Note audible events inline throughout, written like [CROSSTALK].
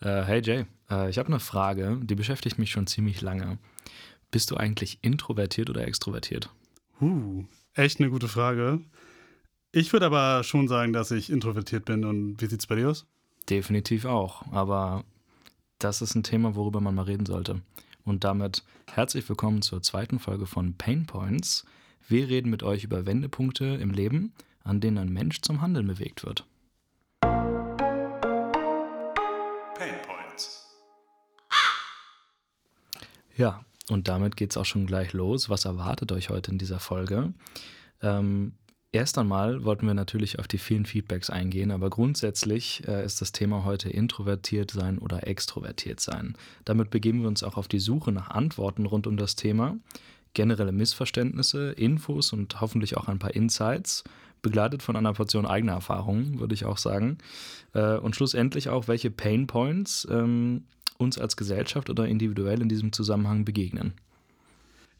Äh, hey Jay, äh, ich habe eine Frage, die beschäftigt mich schon ziemlich lange. Bist du eigentlich introvertiert oder extrovertiert? Uh, echt eine gute Frage. Ich würde aber schon sagen, dass ich introvertiert bin. Und wie sieht es bei dir aus? Definitiv auch. Aber das ist ein Thema, worüber man mal reden sollte. Und damit herzlich willkommen zur zweiten Folge von Pain Points. Wir reden mit euch über Wendepunkte im Leben, an denen ein Mensch zum Handeln bewegt wird. Ja, und damit geht es auch schon gleich los. Was erwartet euch heute in dieser Folge? Ähm, erst einmal wollten wir natürlich auf die vielen Feedbacks eingehen, aber grundsätzlich äh, ist das Thema heute introvertiert sein oder extrovertiert sein. Damit begeben wir uns auch auf die Suche nach Antworten rund um das Thema, generelle Missverständnisse, Infos und hoffentlich auch ein paar Insights, begleitet von einer Portion eigener Erfahrungen, würde ich auch sagen. Äh, und schlussendlich auch, welche Pain Points ähm, uns als Gesellschaft oder individuell in diesem Zusammenhang begegnen.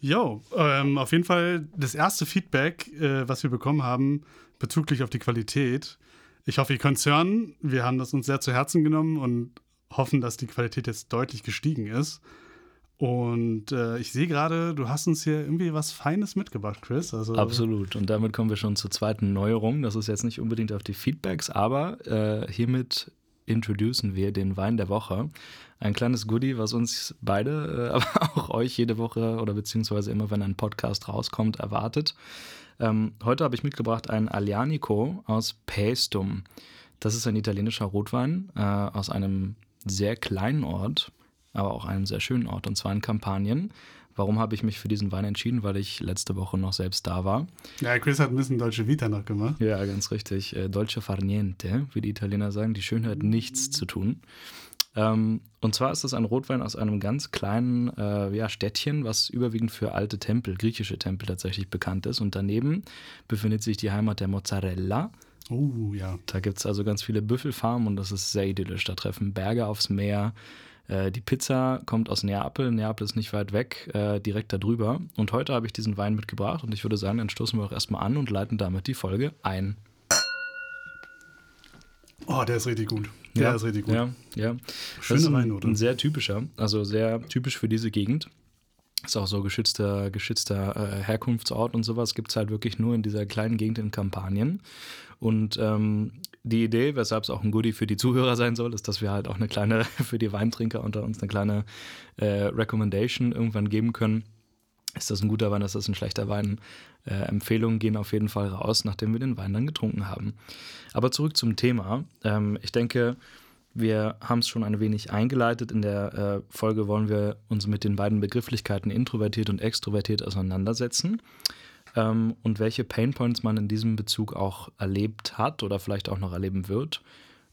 Jo, ähm, auf jeden Fall das erste Feedback, äh, was wir bekommen haben, bezüglich auf die Qualität. Ich hoffe, ihr könnt. Wir haben das uns sehr zu Herzen genommen und hoffen, dass die Qualität jetzt deutlich gestiegen ist. Und äh, ich sehe gerade, du hast uns hier irgendwie was Feines mitgebracht, Chris. Also Absolut. Und damit kommen wir schon zur zweiten Neuerung. Das ist jetzt nicht unbedingt auf die Feedbacks, aber äh, hiermit introducen wir den Wein der Woche. Ein kleines Goodie, was uns beide, äh, [LAUGHS] aber auch euch jede Woche oder beziehungsweise immer, wenn ein Podcast rauskommt, erwartet. Ähm, heute habe ich mitgebracht ein Alianico aus Paestum. Das ist ein italienischer Rotwein äh, aus einem sehr kleinen Ort, aber auch einem sehr schönen Ort, und zwar in Kampanien. Warum habe ich mich für diesen Wein entschieden? Weil ich letzte Woche noch selbst da war. Ja, Chris hat ein bisschen deutsche Vita noch gemacht. Ja, ganz richtig. Äh, Dolce far niente, wie die Italiener sagen. Die Schönheit nichts zu tun. Ähm, und zwar ist es ein Rotwein aus einem ganz kleinen äh, ja, Städtchen, was überwiegend für alte Tempel, griechische Tempel tatsächlich bekannt ist. Und daneben befindet sich die Heimat der Mozzarella. Oh, ja. Da gibt es also ganz viele Büffelfarmen und das ist sehr idyllisch. Da treffen Berge aufs Meer, äh, die Pizza kommt aus Neapel. Neapel ist nicht weit weg, äh, direkt darüber. Und heute habe ich diesen Wein mitgebracht und ich würde sagen, dann stoßen wir auch erstmal an und leiten damit die Folge ein. Oh, der ist richtig gut. Der ja, ist richtig gut. Ja, ja. Schöne das Weinnote. Ein sehr typischer, also sehr typisch für diese Gegend. Ist auch so geschützter, geschützter äh, Herkunftsort und sowas gibt es halt wirklich nur in dieser kleinen Gegend in Kampanien. Und ähm, die Idee, weshalb es auch ein Goodie für die Zuhörer sein soll, ist, dass wir halt auch eine kleine, [LAUGHS] für die Weintrinker unter uns, eine kleine äh, Recommendation irgendwann geben können. Ist das ein guter Wein, ist das ein schlechter Wein? Äh, Empfehlungen gehen auf jeden Fall raus, nachdem wir den Wein dann getrunken haben. Aber zurück zum Thema. Ähm, ich denke, wir haben es schon ein wenig eingeleitet. In der äh, Folge wollen wir uns mit den beiden Begrifflichkeiten introvertiert und extrovertiert auseinandersetzen ähm, und welche Painpoints man in diesem Bezug auch erlebt hat oder vielleicht auch noch erleben wird.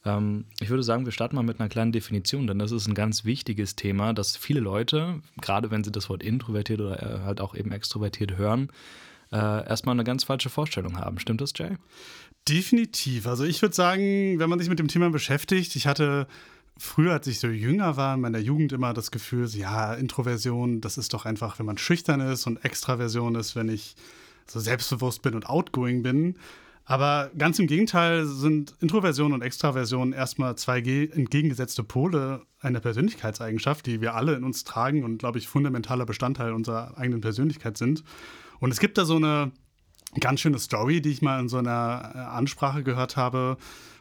Ähm, ich würde sagen, wir starten mal mit einer kleinen Definition, denn das ist ein ganz wichtiges Thema, dass viele Leute, gerade wenn sie das Wort introvertiert oder äh, halt auch eben extrovertiert hören, äh, erstmal eine ganz falsche Vorstellung haben. Stimmt das, Jay? Definitiv. Also ich würde sagen, wenn man sich mit dem Thema beschäftigt, ich hatte früher, als ich so jünger war, in meiner Jugend immer das Gefühl, ja, Introversion, das ist doch einfach, wenn man schüchtern ist und Extraversion ist, wenn ich so selbstbewusst bin und outgoing bin. Aber ganz im Gegenteil sind Introversion und Extraversion erstmal zwei entgegengesetzte Pole einer Persönlichkeitseigenschaft, die wir alle in uns tragen und, glaube ich, fundamentaler Bestandteil unserer eigenen Persönlichkeit sind. Und es gibt da so eine ganz schöne Story, die ich mal in so einer äh, Ansprache gehört habe.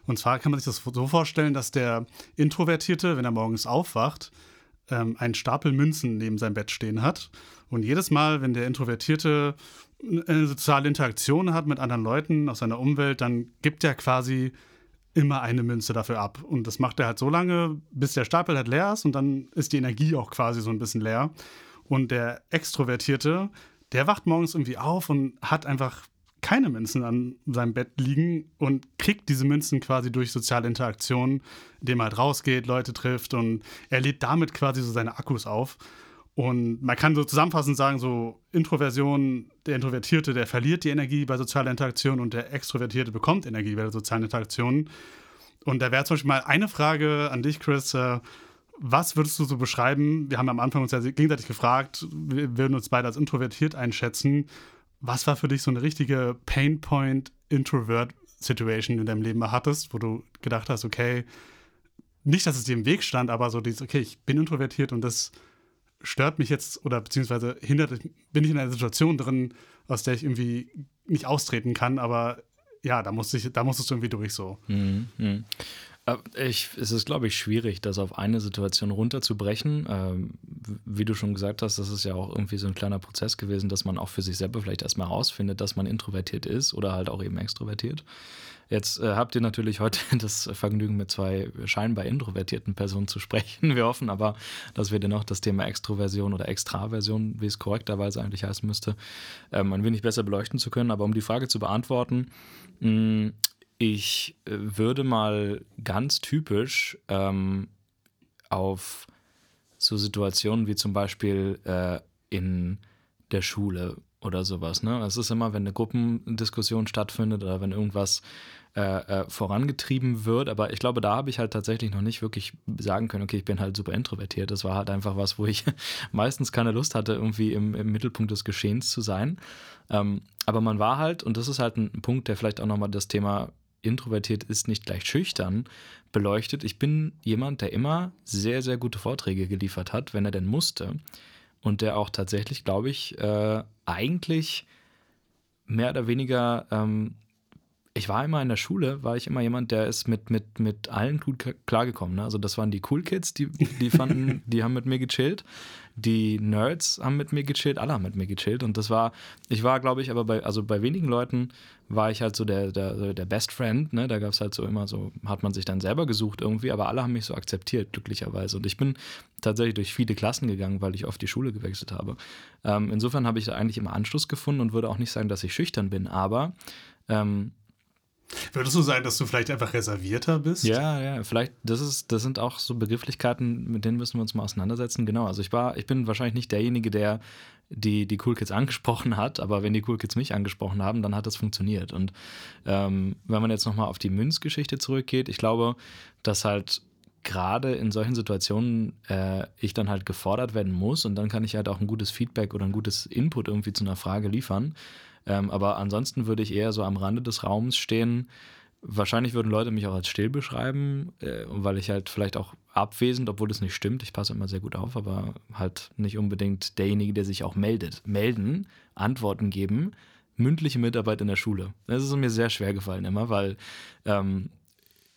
Und zwar kann man sich das so vorstellen, dass der Introvertierte, wenn er morgens aufwacht, ähm, einen Stapel Münzen neben seinem Bett stehen hat. Und jedes Mal, wenn der Introvertierte eine soziale Interaktion hat mit anderen Leuten aus seiner Umwelt, dann gibt er quasi immer eine Münze dafür ab. Und das macht er halt so lange, bis der Stapel halt leer ist und dann ist die Energie auch quasi so ein bisschen leer. Und der Extrovertierte, der wacht morgens irgendwie auf und hat einfach keine Münzen an seinem Bett liegen und kriegt diese Münzen quasi durch soziale Interaktion, indem er halt rausgeht, Leute trifft und er lädt damit quasi so seine Akkus auf. Und man kann so zusammenfassend sagen, so Introversion, der Introvertierte, der verliert die Energie bei sozialer Interaktion und der Extrovertierte bekommt Energie bei der sozialen Interaktion. Und da wäre zum Beispiel mal eine Frage an dich, Chris. Äh, was würdest du so beschreiben? Wir haben am Anfang uns ja gegenseitig gefragt, wir würden uns beide als introvertiert einschätzen. Was war für dich so eine richtige Painpoint-Introvert-Situation in deinem Leben hattest, wo du gedacht hast, okay, nicht, dass es dir im Weg stand, aber so dieses, okay, ich bin introvertiert und das stört mich jetzt oder beziehungsweise hindert, bin ich in einer Situation drin, aus der ich irgendwie nicht austreten kann, aber ja, da musste ich, da musstest du irgendwie durch so. Mhm. Mhm. Ich, es ist, glaube ich, schwierig, das auf eine Situation runterzubrechen. Ähm, wie du schon gesagt hast, das ist ja auch irgendwie so ein kleiner Prozess gewesen, dass man auch für sich selber vielleicht erstmal herausfindet, dass man introvertiert ist oder halt auch eben extrovertiert. Jetzt äh, habt ihr natürlich heute [LAUGHS] das Vergnügen, mit zwei scheinbar introvertierten Personen zu sprechen. Wir hoffen aber, dass wir dennoch das Thema Extroversion oder Extraversion, wie es korrekterweise eigentlich heißen müsste, ähm, ein wenig besser beleuchten zu können. Aber um die Frage zu beantworten, mh, ich äh, würde mal ganz typisch ähm, auf so Situationen wie zum Beispiel äh, in der Schule oder sowas. Ne? Es ist immer, wenn eine Gruppendiskussion stattfindet oder wenn irgendwas äh, äh, vorangetrieben wird, aber ich glaube, da habe ich halt tatsächlich noch nicht wirklich sagen können, okay, ich bin halt super introvertiert. Das war halt einfach was, wo ich [LAUGHS] meistens keine Lust hatte, irgendwie im, im Mittelpunkt des Geschehens zu sein. Ähm, aber man war halt, und das ist halt ein Punkt, der vielleicht auch nochmal das Thema introvertiert ist nicht gleich schüchtern beleuchtet. Ich bin jemand, der immer sehr, sehr gute Vorträge geliefert hat, wenn er denn musste. Und der auch tatsächlich, glaube ich, äh, eigentlich mehr oder weniger ähm, ich war immer in der Schule, war ich immer jemand, der ist mit, mit, mit allen gut klargekommen. Ne? Also das waren die Cool Kids, die, die fanden, [LAUGHS] die haben mit mir gechillt. Die Nerds haben mit mir gechillt, alle haben mit mir gechillt. Und das war, ich war, glaube ich, aber bei, also bei wenigen Leuten war ich halt so der, der, der Best Friend. Ne? Da gab es halt so immer so, hat man sich dann selber gesucht irgendwie, aber alle haben mich so akzeptiert, glücklicherweise. Und ich bin tatsächlich durch viele Klassen gegangen, weil ich oft die Schule gewechselt habe. Ähm, insofern habe ich da eigentlich immer Anschluss gefunden und würde auch nicht sagen, dass ich schüchtern bin, aber ähm, Würdest du sagen, dass du vielleicht einfach reservierter bist? Ja, ja, vielleicht, das ist, das sind auch so Begrifflichkeiten, mit denen müssen wir uns mal auseinandersetzen. Genau. Also ich war, ich bin wahrscheinlich nicht derjenige, der die, die Cool Kids [LAUGHS] angesprochen hat, aber wenn die Cool Kids mich angesprochen haben, dann hat das funktioniert. Und ähm, wenn man jetzt nochmal auf die Münzgeschichte zurückgeht, ich glaube, dass halt gerade in solchen Situationen äh, ich dann halt gefordert werden muss und dann kann ich halt auch ein gutes Feedback oder ein gutes Input irgendwie zu einer Frage liefern. Ähm, aber ansonsten würde ich eher so am Rande des Raums stehen. Wahrscheinlich würden Leute mich auch als still beschreiben, äh, weil ich halt vielleicht auch abwesend, obwohl das nicht stimmt. Ich passe immer sehr gut auf, aber halt nicht unbedingt derjenige, der sich auch meldet. Melden, Antworten geben, mündliche Mitarbeit in der Schule. Das ist mir sehr schwer gefallen immer, weil ähm,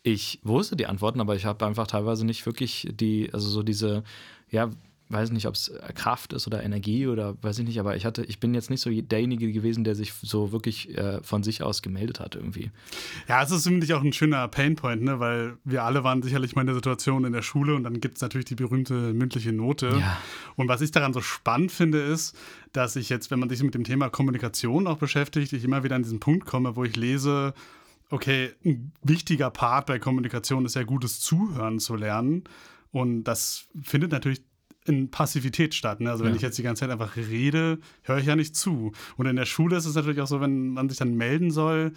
ich wusste die Antworten, aber ich habe einfach teilweise nicht wirklich die, also so diese, ja, weiß nicht, ob es Kraft ist oder Energie oder weiß ich nicht, aber ich hatte, ich bin jetzt nicht so derjenige gewesen, der sich so wirklich äh, von sich aus gemeldet hat irgendwie. Ja, es ist nämlich auch ein schöner Painpoint, ne? weil wir alle waren sicherlich mal in der Situation in der Schule und dann gibt es natürlich die berühmte mündliche Note. Ja. Und was ich daran so spannend finde, ist, dass ich jetzt, wenn man sich mit dem Thema Kommunikation auch beschäftigt, ich immer wieder an diesen Punkt komme, wo ich lese, okay, ein wichtiger Part bei Kommunikation ist ja gutes Zuhören zu lernen. Und das findet natürlich in Passivität statt. Ne? Also wenn ja. ich jetzt die ganze Zeit einfach rede, höre ich ja nicht zu. Und in der Schule ist es natürlich auch so, wenn man sich dann melden soll.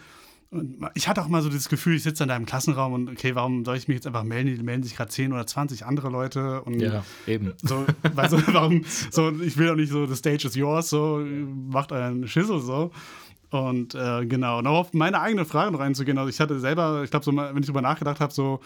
Und ich hatte auch mal so das Gefühl, ich sitze in deinem Klassenraum und okay, warum soll ich mich jetzt einfach melden? Die melden sich gerade 10 oder 20 andere Leute. Und ja, eben. So, weißt du, [LAUGHS] warum, so, ich will auch nicht so, the stage is yours, so, macht euren Schissel so. Und äh, genau, noch auf meine eigene Frage noch einzugehen. Also ich hatte selber, ich glaube, so, wenn ich drüber nachgedacht habe, so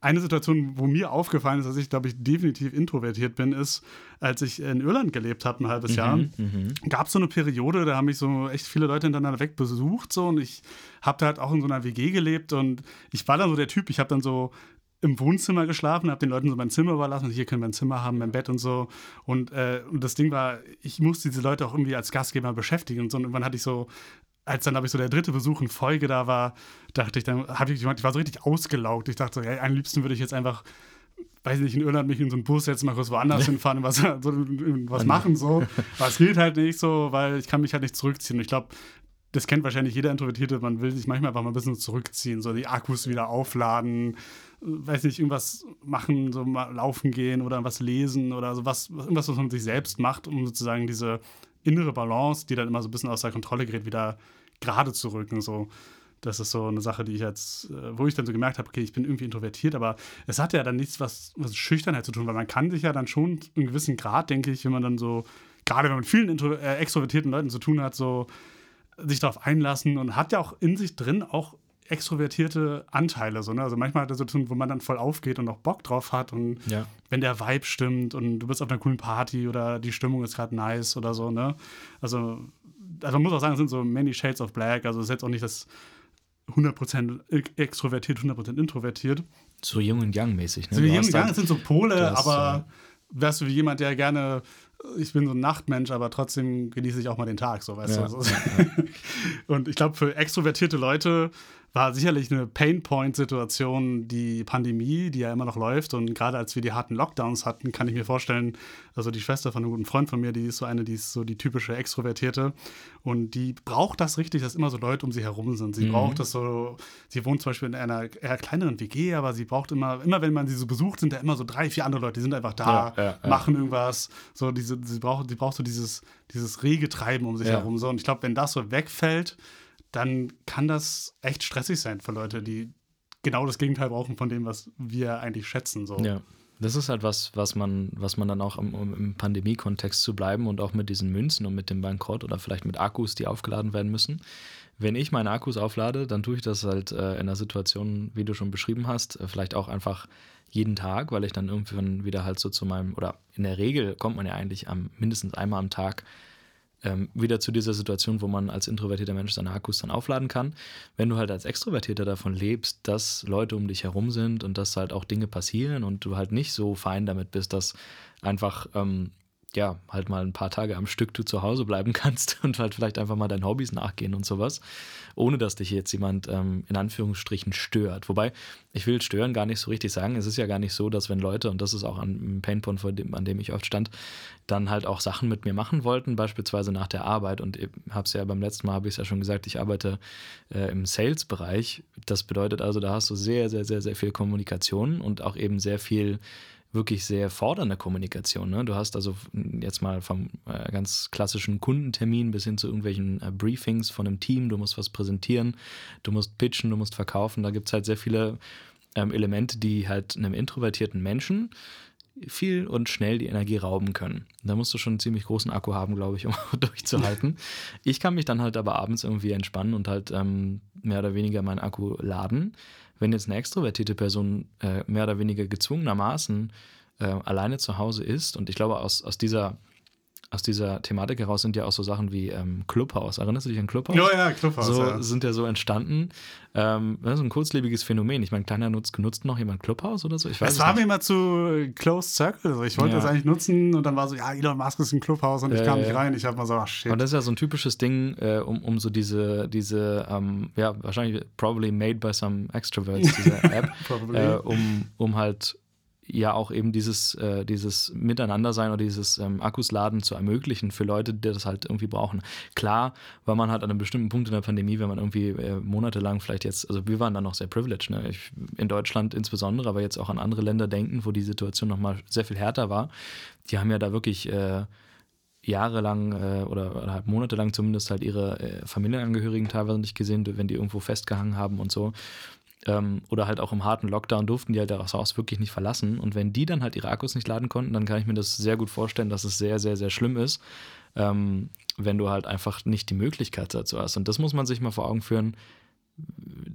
eine Situation, wo mir aufgefallen ist, dass ich, glaube ich, definitiv introvertiert bin, ist, als ich in Irland gelebt habe, ein halbes mhm, Jahr, mhm. gab es so eine Periode, da haben mich so echt viele Leute hintereinander weg besucht so und ich habe da halt auch in so einer WG gelebt und ich war dann so der Typ, ich habe dann so im Wohnzimmer geschlafen, habe den Leuten so mein Zimmer überlassen, hier können wir ein Zimmer haben, mein Bett und so. Und, äh, und das Ding war, ich musste diese Leute auch irgendwie als Gastgeber beschäftigen und so. Und irgendwann hatte ich so als dann, habe ich so der dritte Besuch in Folge da war, dachte ich, dann habe ich, ich war so richtig ausgelaugt. Ich dachte so, ey, am liebsten würde ich jetzt einfach, weiß nicht, in Irland mich in so einen Bus jetzt mal kurz woanders [LAUGHS] hinfahren und was, so, was machen so. Aber es geht halt nicht so, weil ich kann mich halt nicht zurückziehen. Und ich glaube, das kennt wahrscheinlich jeder Introvertierte, man will sich manchmal einfach mal ein bisschen zurückziehen, so die Akkus wieder aufladen, weiß nicht, irgendwas machen, so mal laufen gehen oder was lesen oder so was, irgendwas, was man sich selbst macht, um sozusagen diese innere Balance, die dann immer so ein bisschen aus der Kontrolle gerät, wieder gerade zu rücken. So. Das ist so eine Sache, die ich jetzt, äh, wo ich dann so gemerkt habe, okay, ich bin irgendwie introvertiert, aber es hat ja dann nichts was, was Schüchternheit zu tun, weil man kann sich ja dann schon einen gewissen Grad, denke ich, wenn man dann so, gerade wenn man mit vielen intro, äh, extrovertierten Leuten zu tun hat, so sich darauf einlassen und hat ja auch in sich drin auch extrovertierte Anteile. So, ne? Also manchmal hat er so tun, wo man dann voll aufgeht und auch Bock drauf hat und Ja. wenn der Vibe stimmt und du bist auf einer coolen Party oder die Stimmung ist gerade nice oder so, ne? Also, also man muss auch sagen, es sind so many shades of black. Also es ist jetzt auch nicht das 100% extrovertiert, 100% introvertiert. So Jung und Young mäßig. Ne? So jemand, halt- es sind so Pole, hast, aber wärst du wie jemand, der gerne, ich bin so ein Nachtmensch, aber trotzdem genieße ich auch mal den Tag, so weißt Ja, du. So. [LAUGHS] Und ich glaube, für extrovertierte Leute war sicherlich eine Painpoint-Situation die Pandemie, die ja immer noch läuft. Und gerade als wir die harten Lockdowns hatten, kann ich mir vorstellen, also die Schwester von einem guten Freund von mir, die ist so eine, die ist so die typische Extrovertierte. Und die braucht das richtig, dass immer so Leute um sie herum sind. Sie Mhm. braucht das so, sie wohnt zum Beispiel in einer eher kleineren WG, aber sie braucht immer, immer wenn man sie so besucht, sind da immer so drei, vier andere Leute, die sind einfach da, Ja, ja, ja. machen irgendwas. So, diese, sie braucht, sie braucht so dieses, dieses rege Treiben um sich herum. So. Und ich glaube, wenn das so wegfällt, dann kann das echt stressig sein für Leute, die genau das Gegenteil brauchen von dem, was wir eigentlich schätzen. So. Ja. Das ist halt was, was man, was man dann auch im, um im Pandemie-Kontext zu bleiben und auch mit diesen Münzen und mit dem Bankrott oder vielleicht mit Akkus, die aufgeladen werden müssen. Wenn ich meine Akkus auflade, dann tue ich das halt äh, in einer Situation, wie du schon beschrieben hast, äh, vielleicht auch einfach jeden Tag, weil ich dann irgendwann wieder halt so zu meinem, oder in der Regel kommt man ja eigentlich am, mindestens einmal am Tag ähm, wieder zu dieser Situation, wo man als introvertierter Mensch seine Akkus dann aufladen kann. Wenn du halt als Extrovertierter davon lebst, dass Leute um dich herum sind und dass halt auch Dinge passieren und du halt nicht so fein damit bist, dass einfach, ähm, ja, halt mal ein paar Tage am Stück du zu Hause bleiben [LAUGHS] kannst und halt vielleicht einfach mal deinen Hobbys nachgehen und sowas, ohne dass dich jetzt jemand ähm, in Anführungsstrichen stört. Wobei, ich will stören gar nicht so richtig sagen. Es ist ja gar nicht so, dass wenn Leute, und das ist auch ein Painpoint, an dem ich oft stand, dann halt auch Sachen mit mir machen wollten, beispielsweise nach der Arbeit. Und ich habe es ja beim letzten Mal, habe ich es ja schon gesagt, ich arbeite äh, im Sales-Bereich. Das bedeutet also, da hast du sehr, sehr, sehr, sehr viel Kommunikation und auch eben sehr viel wirklich sehr fordernde Kommunikation. Ne? Du hast also jetzt mal vom äh, ganz klassischen Kundentermin bis hin zu irgendwelchen äh, Briefings von einem Team, du musst was präsentieren, du musst pitchen, du musst verkaufen. Da gibt es halt sehr viele ähm, Elemente, die halt einem introvertierten Menschen viel und schnell die Energie rauben können. Da musst du schon einen ziemlich großen Akku haben, glaube ich, [LAUGHS] um durchzuhalten. Ich kann mich dann halt aber abends irgendwie entspannen und halt ähm, mehr oder weniger meinen Akku laden. Wenn jetzt eine extrovertierte Person äh, mehr oder weniger gezwungenermaßen äh, alleine zu Hause ist, und ich glaube, aus, aus dieser aus dieser Thematik heraus sind ja auch so Sachen wie ähm, Clubhouse. Erinnerst du dich an Clubhouse? Ja, ja, Clubhouse. so ja. sind ja so entstanden. Ähm, das ist ein kurzlebiges Phänomen. Ich meine, kleiner nutzt, nutzt noch jemand Clubhouse oder so? Ich weiß Es war nicht. mir immer zu Closed Circle. Ich wollte Ja. das eigentlich nutzen und dann war so, ja, Elon Musk ist ein Clubhouse und ich kam nicht rein. Ich habe mal so, ach shit. Und das ist ja so ein typisches Ding, äh, um, um so diese, diese ähm, ja, wahrscheinlich probably made by some extroverts, diese [LAUGHS] App, Probably. äh, um, um halt ja auch eben dieses, äh, dieses Miteinandersein oder dieses ähm, Akkusladen zu ermöglichen für Leute, die das halt irgendwie brauchen. Klar, weil man halt an einem bestimmten Punkt in der Pandemie, wenn man irgendwie äh, monatelang vielleicht jetzt, also wir waren dann noch sehr privileged, ne? ich, in Deutschland insbesondere, aber jetzt auch an andere Länder denken, wo die Situation nochmal sehr viel härter war, die haben ja da wirklich äh, jahrelang äh, oder, oder halt monatelang zumindest halt ihre äh, Familienangehörigen teilweise nicht gesehen, wenn die irgendwo festgehangen haben und so. Ähm, oder halt auch im harten Lockdown durften die halt das Haus wirklich nicht verlassen. Und wenn die dann halt ihre Akkus nicht laden konnten, dann kann ich mir das sehr gut vorstellen, dass es sehr, sehr, sehr schlimm ist, ähm, wenn du halt einfach nicht die Möglichkeit dazu hast. Und das muss man sich mal vor Augen führen,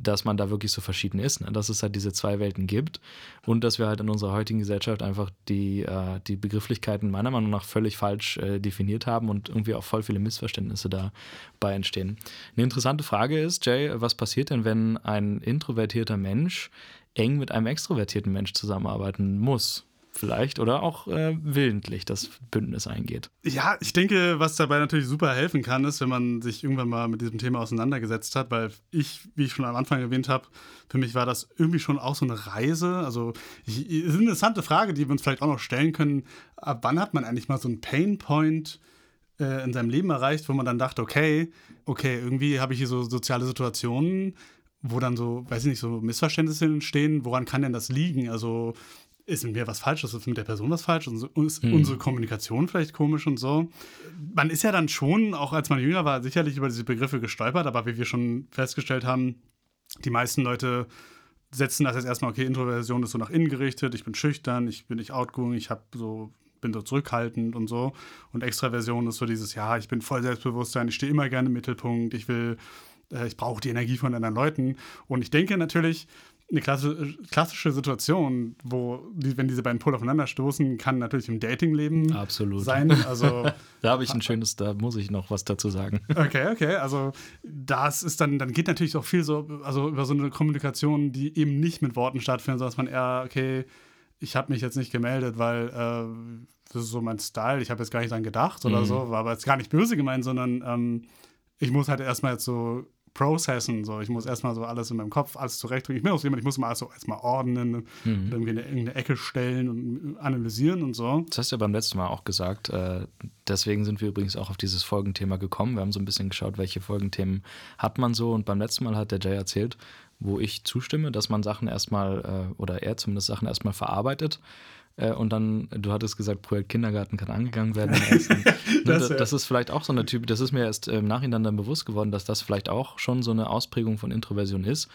dass man da wirklich so verschieden ist, ne? dass es halt diese zwei Welten gibt und dass wir halt in unserer heutigen Gesellschaft einfach die, äh, die Begrifflichkeiten meiner Meinung nach völlig falsch äh, definiert haben und irgendwie auch voll viele Missverständnisse dabei entstehen. Eine interessante Frage ist, Jay, was passiert denn, wenn ein introvertierter Mensch eng mit einem extrovertierten Mensch zusammenarbeiten muss? Vielleicht oder auch äh, willentlich das Bündnis eingeht. Ja, ich denke, was dabei natürlich super helfen kann, ist, wenn man sich irgendwann mal mit diesem Thema auseinandergesetzt hat, weil ich, wie ich schon am Anfang erwähnt habe, für mich war das irgendwie schon auch so eine Reise. Also, ich, ist eine interessante Frage, die wir uns vielleicht auch noch stellen können. Ab wann hat man eigentlich mal so einen Painpoint äh, in seinem Leben erreicht, wo man dann dachte, okay, okay, irgendwie habe ich hier so soziale Situationen, wo dann so, weiß ich nicht, so Missverständnisse entstehen. Woran kann denn das liegen? Also, ist mit mir was falsch, ist mit der Person was falsch, und ist Hm. unsere Kommunikation vielleicht komisch und so. Man ist ja dann schon, auch als man jünger war, sicherlich über diese Begriffe gestolpert, aber wie wir schon festgestellt haben, die meisten Leute setzen das jetzt erstmal, okay, Introversion ist so nach innen gerichtet, ich bin schüchtern, ich bin nicht outgoing, ich habe so bin so zurückhaltend und so. Und Extraversion ist so dieses, ja, ich bin voll Selbstbewusstsein, ich stehe immer gerne im Mittelpunkt, ich will äh, ich brauche die Energie von anderen Leuten. Und ich denke natürlich, eine klassische Situation, wo, die, wenn diese beiden Pole aufeinander stoßen, kann natürlich im Datingleben Absolut. sein. Also, [LAUGHS] da habe ich ein schönes, da muss ich noch was dazu sagen. [LAUGHS] Okay, okay. Also das ist dann, dann geht natürlich auch viel so, also über so eine Kommunikation, die eben nicht mit Worten stattfindet, sondern dass man eher, okay, ich habe mich jetzt nicht gemeldet, weil äh, das ist so mein Style, ich habe jetzt gar nicht dran gedacht oder mhm. so, war aber jetzt gar nicht böse gemeint, sondern ähm, ich muss halt erstmal jetzt so processen. So, ich muss erstmal so alles in meinem Kopf, alles zurechtdrücken. Ich bin auch so jemand, ich muss mal so erstmal ordnen mhm. irgendwie in irgendeine Ecke stellen und analysieren und so. Das hast du ja beim letzten Mal auch gesagt. Äh, deswegen sind wir übrigens auch auf dieses Folgenthema gekommen. Wir haben so ein bisschen geschaut, welche Folgenthemen hat man so. Und beim letzten Mal hat der Jay erzählt, wo ich zustimme, dass man Sachen erstmal, äh, oder er zumindest Sachen erstmal verarbeitet äh, und dann, du hattest gesagt, Projekt Kindergarten kann angegangen werden. [LAUGHS] Ne, das, das, ist vielleicht auch so eine Typ, das ist mir erst im Nachhinein dann bewusst geworden, dass das vielleicht auch schon so eine Ausprägung von Introversion ist,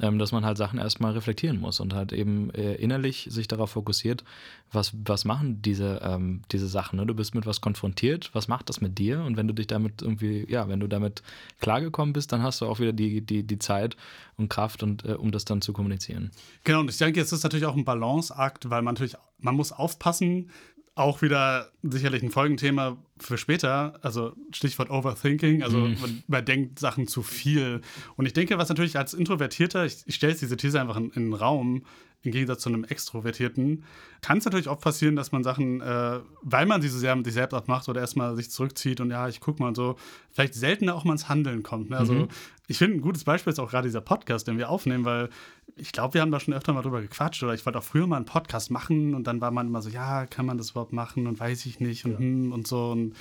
ähm, dass man halt Sachen erstmal reflektieren muss und halt eben äh, innerlich sich darauf fokussiert, was, was machen diese, ähm, diese Sachen. Ne? Du bist mit was konfrontiert, was macht das mit dir? Und wenn du dich damit irgendwie, ja, wenn du damit klargekommen bist, dann hast du auch wieder die, die, die Zeit und Kraft, und, äh, um das dann zu kommunizieren. Genau, und ich denke, jetzt ist natürlich auch ein Balanceakt, weil man natürlich, man muss aufpassen, auch wieder sicherlich ein Folgenthema für später, also Stichwort Overthinking, also mhm. man, man, denkt Sachen zu viel. Und ich denke, was natürlich als Introvertierter, ich, ich stelle jetzt diese These einfach in, in, den Raum, im Gegensatz zu einem Extrovertierten, kann es natürlich oft passieren, dass man Sachen, äh, weil man sie so sehr mit sich selbst macht oder erstmal sich zurückzieht und ja, ich gucke mal und so, vielleicht seltener auch mal ins Handeln kommt. Ne? Also mhm. ich finde, ein gutes Beispiel ist auch gerade dieser Podcast, den wir aufnehmen, weil ich glaube, wir haben da schon öfter mal drüber gequatscht oder ich wollte auch früher mal einen Podcast machen und dann war man immer so, ja, kann man das überhaupt machen und weiß ich nicht und, ja. Hm und so und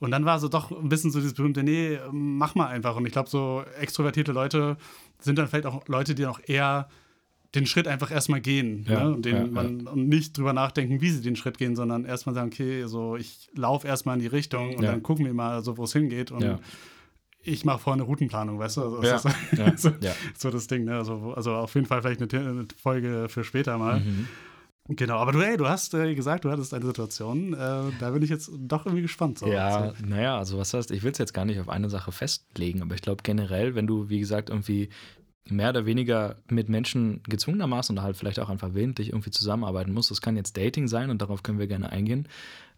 und dann war so doch ein bisschen so dieses berühmte, nee, mach mal einfach. Und ich glaube, so extrovertierte Leute sind dann vielleicht auch Leute, die noch eher den Schritt einfach erstmal gehen ja, ne? und, den ja, man, ja. und nicht drüber nachdenken, wie sie den Schritt gehen, sondern erstmal sagen, okay, so ich laufe erstmal in die Richtung und dann gucken wir mal, so, wo es hingeht. Und ich mache vorher eine Routenplanung, weißt du? Also, das ist so, [LAUGHS] so, das Ding. Ne? Also, also auf jeden Fall vielleicht eine, eine Folge für später mal. Mhm. Genau, aber du, hey, du hast äh, gesagt, du hattest eine Situation, äh, da bin ich jetzt doch irgendwie gespannt. So. Ja, naja, also was heißt, ich will es jetzt gar nicht auf eine Sache festlegen, aber ich glaube generell, wenn du, wie gesagt, irgendwie mehr oder weniger mit Menschen gezwungenermaßen oder halt vielleicht auch einfach willentlich irgendwie zusammenarbeiten musst, das kann jetzt Dating sein und darauf können wir gerne eingehen,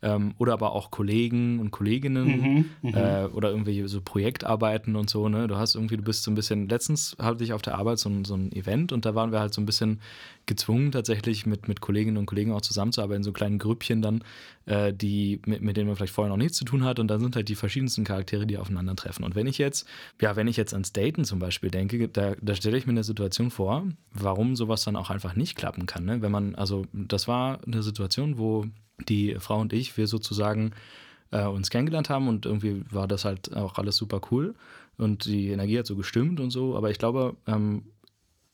ähm, oder aber auch Kollegen und Kolleginnen mhm, mhm, äh, oder irgendwelche so Projektarbeiten und so. Ne? Du hast irgendwie, du bist so ein bisschen, letztens hatte ich auf der Arbeit so ein, so ein Event und da waren wir halt so ein bisschen gezwungen, tatsächlich mit, mit Kolleginnen und Kollegen auch zusammenzuarbeiten, so kleinen Grüppchen dann, äh, die, mit, mit denen man vielleicht vorher noch nichts zu tun hat und da sind halt die verschiedensten Charaktere, die aufeinandertreffen. Und wenn ich jetzt, ja, wenn ich jetzt ans Daten zum Beispiel denke, da, da stelle ich mir eine Situation vor, warum sowas dann auch einfach nicht klappen kann. Ne? Wenn man, also das war eine Situation, wo die Frau und ich, wir sozusagen äh, uns kennengelernt haben und irgendwie war das halt auch alles super cool und die Energie hat so gestimmt und so. Aber ich glaube, ähm,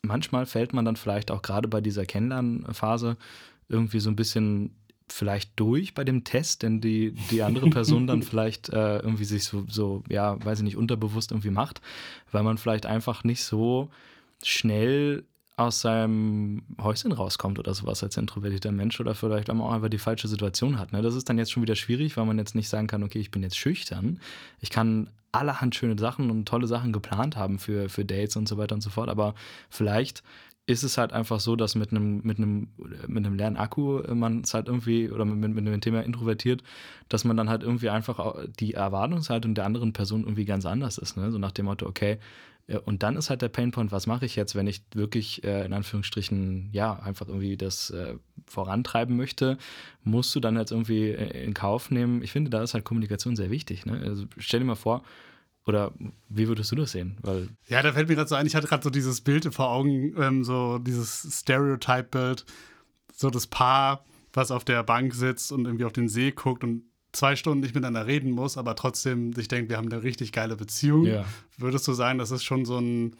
manchmal fällt man dann vielleicht auch gerade bei dieser Kennenlernphase irgendwie so ein bisschen vielleicht durch bei dem Test, denn die, die andere Person dann [LAUGHS] vielleicht äh, irgendwie sich so, so, ja, weiß ich nicht, unterbewusst irgendwie macht, weil man vielleicht einfach nicht so schnell aus seinem Häuschen rauskommt oder sowas als introvertierter Mensch oder vielleicht auch einfach die falsche Situation hat. Ne? Das ist dann jetzt schon wieder schwierig, weil man jetzt nicht sagen kann, okay, ich bin jetzt schüchtern. Ich kann allerhand schöne Sachen und tolle Sachen geplant haben für, für Dates und so weiter und so fort, aber vielleicht ist es halt einfach so, dass mit einem, mit einem, mit einem leeren Akku man es halt irgendwie, oder mit, mit dem Thema introvertiert, dass man dann halt irgendwie einfach die Erwartungshaltung der anderen Person irgendwie ganz anders ist. Ne? So nach dem Motto, okay, und dann ist halt der Painpoint, was mache ich jetzt, wenn ich wirklich äh, in Anführungsstrichen, ja, einfach irgendwie das äh, vorantreiben möchte, musst du dann jetzt irgendwie äh, in Kauf nehmen. Ich finde, da ist halt Kommunikation sehr wichtig. Ne? Also stell dir mal vor, oder wie würdest du das sehen? Weil ja, da fällt mir gerade so ein, ich hatte gerade so dieses Bild vor Augen, ähm, so dieses Stereotype-Bild, so das Paar, was auf der Bank sitzt und irgendwie auf den See guckt und zwei Stunden nicht miteinander reden muss, aber trotzdem sich denkt, wir haben eine richtig geile Beziehung. Ja. Würdest du sagen, das ist schon so ein,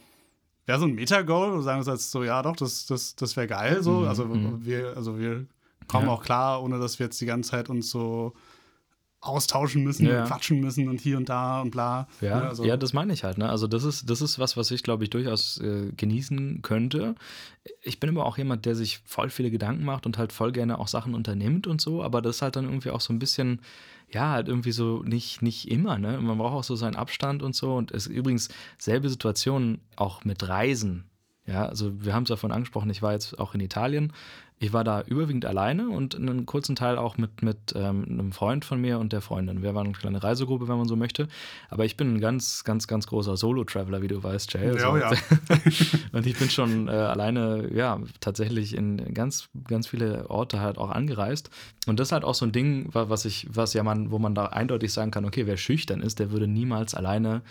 wäre so ein Meta-Goal? Sagen jetzt so, ja doch, das, das, das wäre geil so. Mhm. Also, mhm. wir, also wir kommen ja. auch klar, ohne dass wir jetzt die ganze Zeit uns so austauschen müssen, ja. quatschen müssen und hier und da und bla. Ja, ne, also. ja das meine ich halt. Ne? Also das ist, das ist was, was ich, glaube ich, durchaus äh, genießen könnte. Ich bin aber auch jemand, der sich voll viele Gedanken macht und halt voll gerne auch Sachen unternimmt und so, aber das ist halt dann irgendwie auch so ein bisschen, ja, halt irgendwie so nicht, nicht immer, ne? Man braucht auch so seinen Abstand und so. Und es ist übrigens selbe Situation auch mit Reisen. Ja, also wir haben es davon angesprochen, ich war jetzt auch in Italien ich war da überwiegend alleine und einen kurzen Teil auch mit, mit ähm, einem Freund von mir und der Freundin. Wir waren eine kleine Reisegruppe, wenn man so möchte. Aber ich bin ein ganz, ganz, ganz großer Solo-Traveler, wie du weißt, Jay. Also, ja, ja. [LAUGHS] und ich bin schon äh, alleine, ja, tatsächlich in ganz, ganz viele Orte halt auch angereist. Und das ist halt auch so ein Ding, was ich, was ja man, wo man da eindeutig sagen kann, okay, wer schüchtern ist, der würde niemals alleine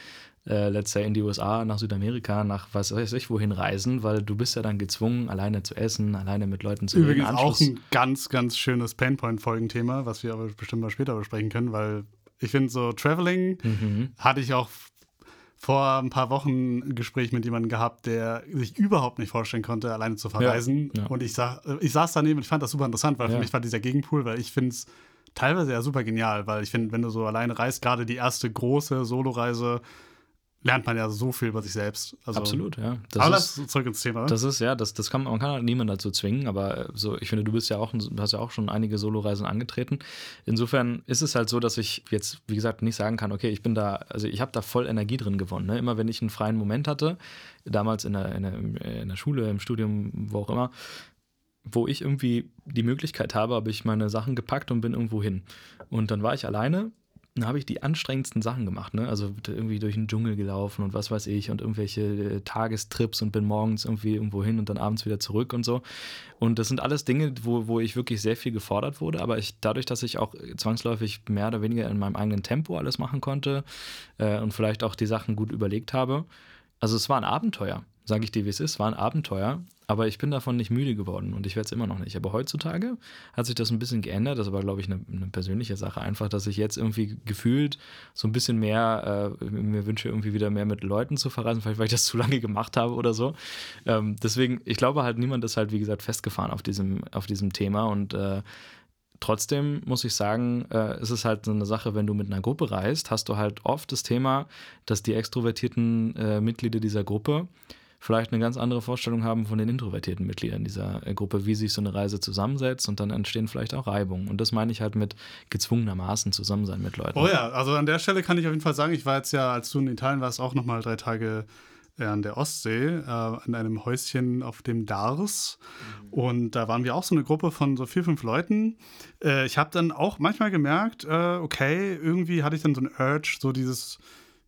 äh, let's say in die USA, nach Südamerika, nach was weiß ich wohin reisen, weil du bist ja dann gezwungen, alleine zu essen, alleine mit Leuten zu Übrigens reden. Übrigens auch ein ganz, ganz schönes Painpoint-Folgenthema, was wir aber bestimmt mal später besprechen können, weil ich finde so Traveling mhm. hatte ich auch vor ein paar Wochen ein Gespräch mit jemandem gehabt, der sich überhaupt nicht vorstellen konnte, alleine zu verreisen. Ja, ja. Und ich, sag, ich saß daneben und ich fand das super interessant, weil ja. für mich war dieser Gegenpool, weil ich finde es teilweise ja super genial, weil ich finde, wenn du so alleine reist, gerade die erste große Soloreise, lernt man ja so viel über sich selbst. Also, Absolut, ja. Das aber ist, zurück ins Thema. Das ist, ja, das, das kann, man kann halt niemand dazu zwingen, aber äh, so, ich finde, du bist ja auch, hast ja auch schon einige Soloreisen angetreten. Insofern ist es halt so, dass ich jetzt, wie gesagt, nicht sagen kann, okay, ich bin da, also ich habe da voll Energie drin gewonnen. Ne? Immer wenn ich einen freien Moment hatte, damals in der, in der, in der Schule, im Studium, wo auch immer, wo ich irgendwie die Möglichkeit habe, habe ich meine Sachen gepackt und bin irgendwo hin. Und dann war ich alleine dann habe ich die anstrengendsten Sachen gemacht, ne? Also irgendwie durch den Dschungel gelaufen und was weiß ich und irgendwelche äh, Tagestrips und bin morgens irgendwie irgendwo hin und dann abends wieder zurück und so. Und das sind alles Dinge, wo, wo ich wirklich sehr viel gefordert wurde, aber ich, dadurch, dass ich auch zwangsläufig mehr oder weniger in meinem eigenen Tempo alles machen konnte äh, und vielleicht auch die Sachen gut überlegt habe, also es war ein Abenteuer sage ich dir, wie es ist, war ein Abenteuer, aber ich bin davon nicht müde geworden und ich werde es immer noch nicht. Aber heutzutage hat sich das ein bisschen geändert. Das war, glaube ich, eine, eine, persönliche Sache. Einfach, dass ich jetzt irgendwie gefühlt so ein bisschen mehr, äh, mir wünsche, irgendwie wieder mehr mit Leuten zu verreisen, vielleicht weil ich das [LAUGHS] zu lange gemacht habe oder so. Ähm, deswegen, ich glaube halt, niemand ist halt, wie gesagt, festgefahren auf diesem, auf diesem Thema und äh, Trotzdem muss ich sagen, äh, ist es halt so eine Sache, wenn du mit einer Gruppe reist, hast du halt oft das Thema, dass die extrovertierten äh, Mitglieder dieser Gruppe vielleicht eine ganz andere Vorstellung haben von den introvertierten Mitgliedern dieser äh, Gruppe, wie sich so eine Reise zusammensetzt und dann entstehen vielleicht auch Reibungen. Und das meine ich halt mit gezwungenermaßen zusammen sein mit Leuten. Oh ja, also an der Stelle kann ich auf jeden Fall sagen, ich war jetzt ja, als du in Italien warst, auch nochmal drei Tage äh, an der Ostsee, äh, in einem Häuschen auf dem Dars. Mhm. Und da waren wir auch so eine Gruppe von so vier, fünf Leuten. Äh, ich habe dann auch manchmal gemerkt, äh, okay, irgendwie hatte ich dann so ein Urge, so dieses,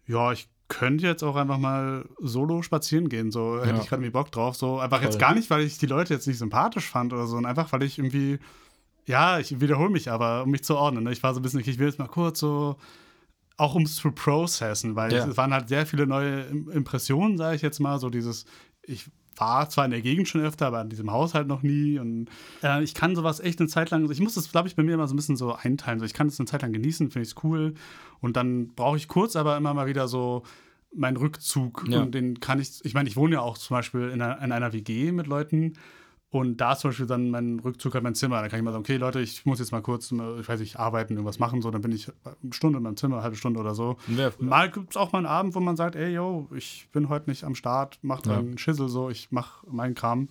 ja, ich könnte jetzt auch einfach mal solo spazieren gehen. So hätte ja. ich gerade irgendwie Bock drauf. So einfach Voll. jetzt gar nicht, weil ich die Leute jetzt nicht sympathisch fand oder so, sondern einfach, weil ich irgendwie, ja, ich wiederhole mich aber, um mich zu ordnen. Ne? Ich war so ein bisschen, ich will jetzt mal kurz so, auch um es zu processen, weil ja. es waren halt sehr viele neue Impressionen, sage ich jetzt mal, so dieses, ich war zwar in der Gegend schon öfter, aber in diesem Haushalt noch nie. Und äh, ich kann sowas echt eine Zeit lang, ich muss das, glaube ich, bei mir immer so ein bisschen so einteilen. So, ich kann es eine Zeit lang genießen, finde ich es cool. Und dann brauche ich kurz aber immer mal wieder so meinen Rückzug. Ja. Und den kann ich, ich meine, ich wohne ja auch zum Beispiel in einer, in einer WG mit Leuten. Und da ist zum Beispiel dann mein Rückzug halt mein Zimmer. Da kann ich mal sagen, okay, Leute, ich muss jetzt mal kurz, ich weiß nicht, arbeiten, irgendwas machen. So, dann bin ich eine Stunde in meinem Zimmer, eine halbe Stunde oder so. Ja, mal gibt es auch mal einen Abend, wo man sagt, ey, yo, ich bin heute nicht am Start, mach dann ja. Schissel so, ich mach meinen Kram.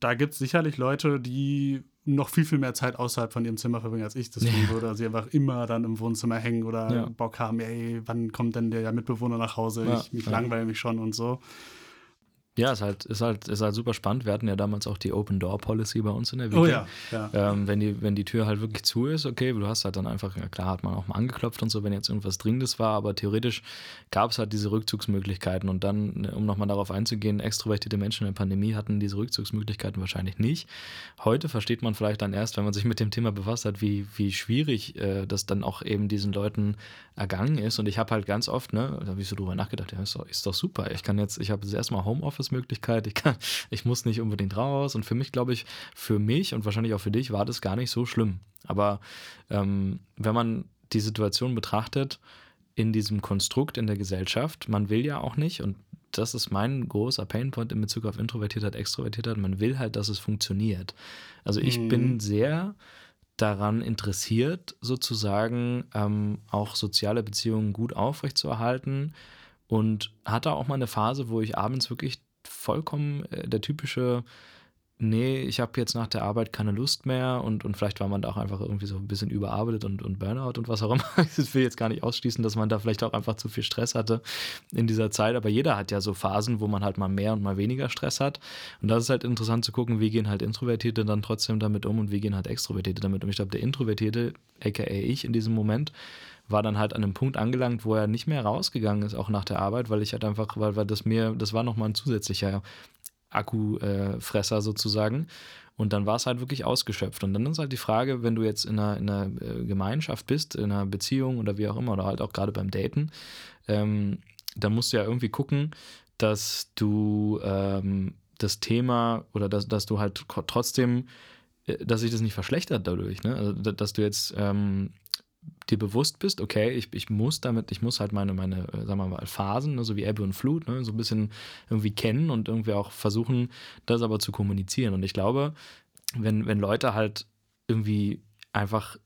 Da gibt es sicherlich Leute, die noch viel, viel mehr Zeit außerhalb von ihrem Zimmer verbringen, als ich das tun ja. würde. Also sie einfach immer dann im Wohnzimmer hängen oder ja. Bock haben, ey, wann kommt denn der Mitbewohner nach Hause? Ja. Ich, mich langweile mich schon und so. Ja, ist halt, ist halt, ist halt super spannend. Wir hatten ja damals auch die Open Door Policy bei uns in der WG. Oh ja, ja. Ähm, wenn, die, wenn die Tür halt wirklich zu ist, okay, du hast halt dann einfach, ja klar, hat man auch mal angeklopft und so, wenn jetzt irgendwas Dringendes war, aber theoretisch gab es halt diese Rückzugsmöglichkeiten und dann, um nochmal darauf einzugehen, extrovertierte Menschen in der Pandemie hatten diese Rückzugsmöglichkeiten wahrscheinlich nicht. Heute versteht man vielleicht dann erst, wenn man sich mit dem Thema befasst hat, wie, wie schwierig äh, das dann auch eben diesen Leuten ergangen ist. Und ich habe halt ganz oft, ne, da habe ich so drüber nachgedacht, ja, ist doch, ist doch super. Ich kann jetzt, ich habe das erstmal Homeoffice Homeoffice-Möglichkeit. Ich, ich muss nicht unbedingt raus. Und für mich, glaube ich, für mich und wahrscheinlich auch für dich war das gar nicht so schlimm. Aber ähm, wenn man die Situation betrachtet, in diesem Konstrukt in der Gesellschaft, man will ja auch nicht, und das ist mein großer Painpoint in Bezug auf Introvertiertheit, Extrovertiertheit, man will halt, dass es funktioniert. Also ich mhm. bin sehr daran interessiert, sozusagen ähm, auch soziale Beziehungen gut aufrechtzuerhalten und hatte auch mal eine Phase, wo ich abends wirklich vollkommen äh, der typische nee, ich habe jetzt nach der Arbeit keine Lust mehr und, und vielleicht war man da auch einfach irgendwie so ein bisschen überarbeitet und, und Burnout und was auch immer. [LAUGHS] Ich will jetzt gar nicht ausschließen, dass man da vielleicht auch einfach zu viel Stress hatte in dieser Zeit, aber jeder hat ja so Phasen, wo man halt mal mehr und mal weniger Stress hat. Und das ist halt interessant zu gucken, wie gehen halt Introvertierte dann trotzdem damit um und wie gehen halt Extrovertierte damit um. Ich glaube, der Introvertierte, aka ich in diesem Moment, war dann halt an einem Punkt angelangt, wo er nicht mehr rausgegangen ist, auch nach der Arbeit, weil ich halt einfach, weil, weil das mir, das war nochmal ein zusätzlicher Akkufresser sozusagen. Und dann war es halt wirklich ausgeschöpft. Und dann ist halt die Frage, wenn du jetzt in einer, in einer äh, Gemeinschaft bist, in einer Beziehung oder wie auch immer, oder halt auch gerade beim Daten, ähm, dann musst du ja irgendwie gucken, dass du ähm, das Thema oder dass, dass du halt trotzdem, äh, dass sich das nicht verschlechtert dadurch. Ne? Also, dass du jetzt ähm, dir bewusst bist, okay, ich, ich muss damit, ich muss halt meine, meine, äh, sagen wir mal, Phasen, ne, so wie Ebbe und Flut, ne, so ein bisschen irgendwie kennen und irgendwie auch versuchen, das aber zu kommunizieren. Und ich glaube, wenn, wenn Leute halt irgendwie einfach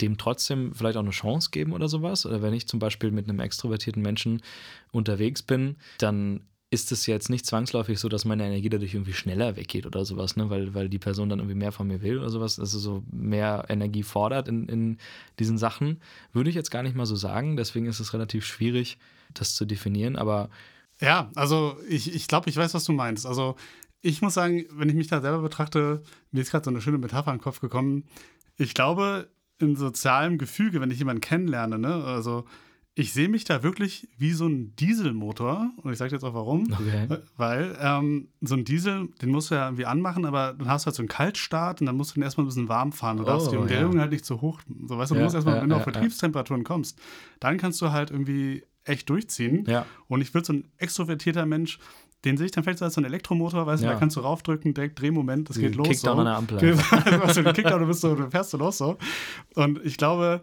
dem trotzdem vielleicht auch eine Chance geben oder sowas, oder wenn ich zum Beispiel mit einem extrovertierten Menschen unterwegs bin, dann ist es jetzt nicht zwangsläufig so, dass meine Energie dadurch irgendwie schneller weggeht oder sowas, ne? weil, weil die Person dann irgendwie mehr von mir will oder sowas, also so mehr Energie fordert in, in diesen Sachen. Würde ich jetzt gar nicht mal so sagen, deswegen ist es relativ schwierig, das zu definieren, aber. Ja, also ich, ich glaube, ich weiß, was du meinst. Also ich muss sagen, wenn ich mich da selber betrachte, mir ist gerade so eine schöne Metapher in den Kopf gekommen. Ich glaube, in sozialem Gefüge, wenn ich jemanden kennenlerne, ne, also ich sehe mich da wirklich wie so ein Dieselmotor. Und ich sage jetzt auch warum. Okay. Weil ähm, so ein Diesel, den musst du ja irgendwie anmachen, aber dann hast du halt so einen Kaltstart und dann musst du den erstmal ein bisschen warm fahren. Du darfst oh, die Umdrehung ja. halt nicht zu hoch. So, weißt du, du ja, musst erstmal, ja, wenn du auf Betriebstemperaturen kommst, dann kannst du halt irgendwie echt durchziehen. Und ich würde so ein extrovertierter Mensch, den sehe ich dann vielleicht so als so ein Elektromotor, weißt du, da kannst du raufdrücken, direkt Drehmoment, das geht los. Kickdown so. an der Ampel. [LAUGHS] du Kickdown, du, bist so, du fährst so los so. Und ich glaube,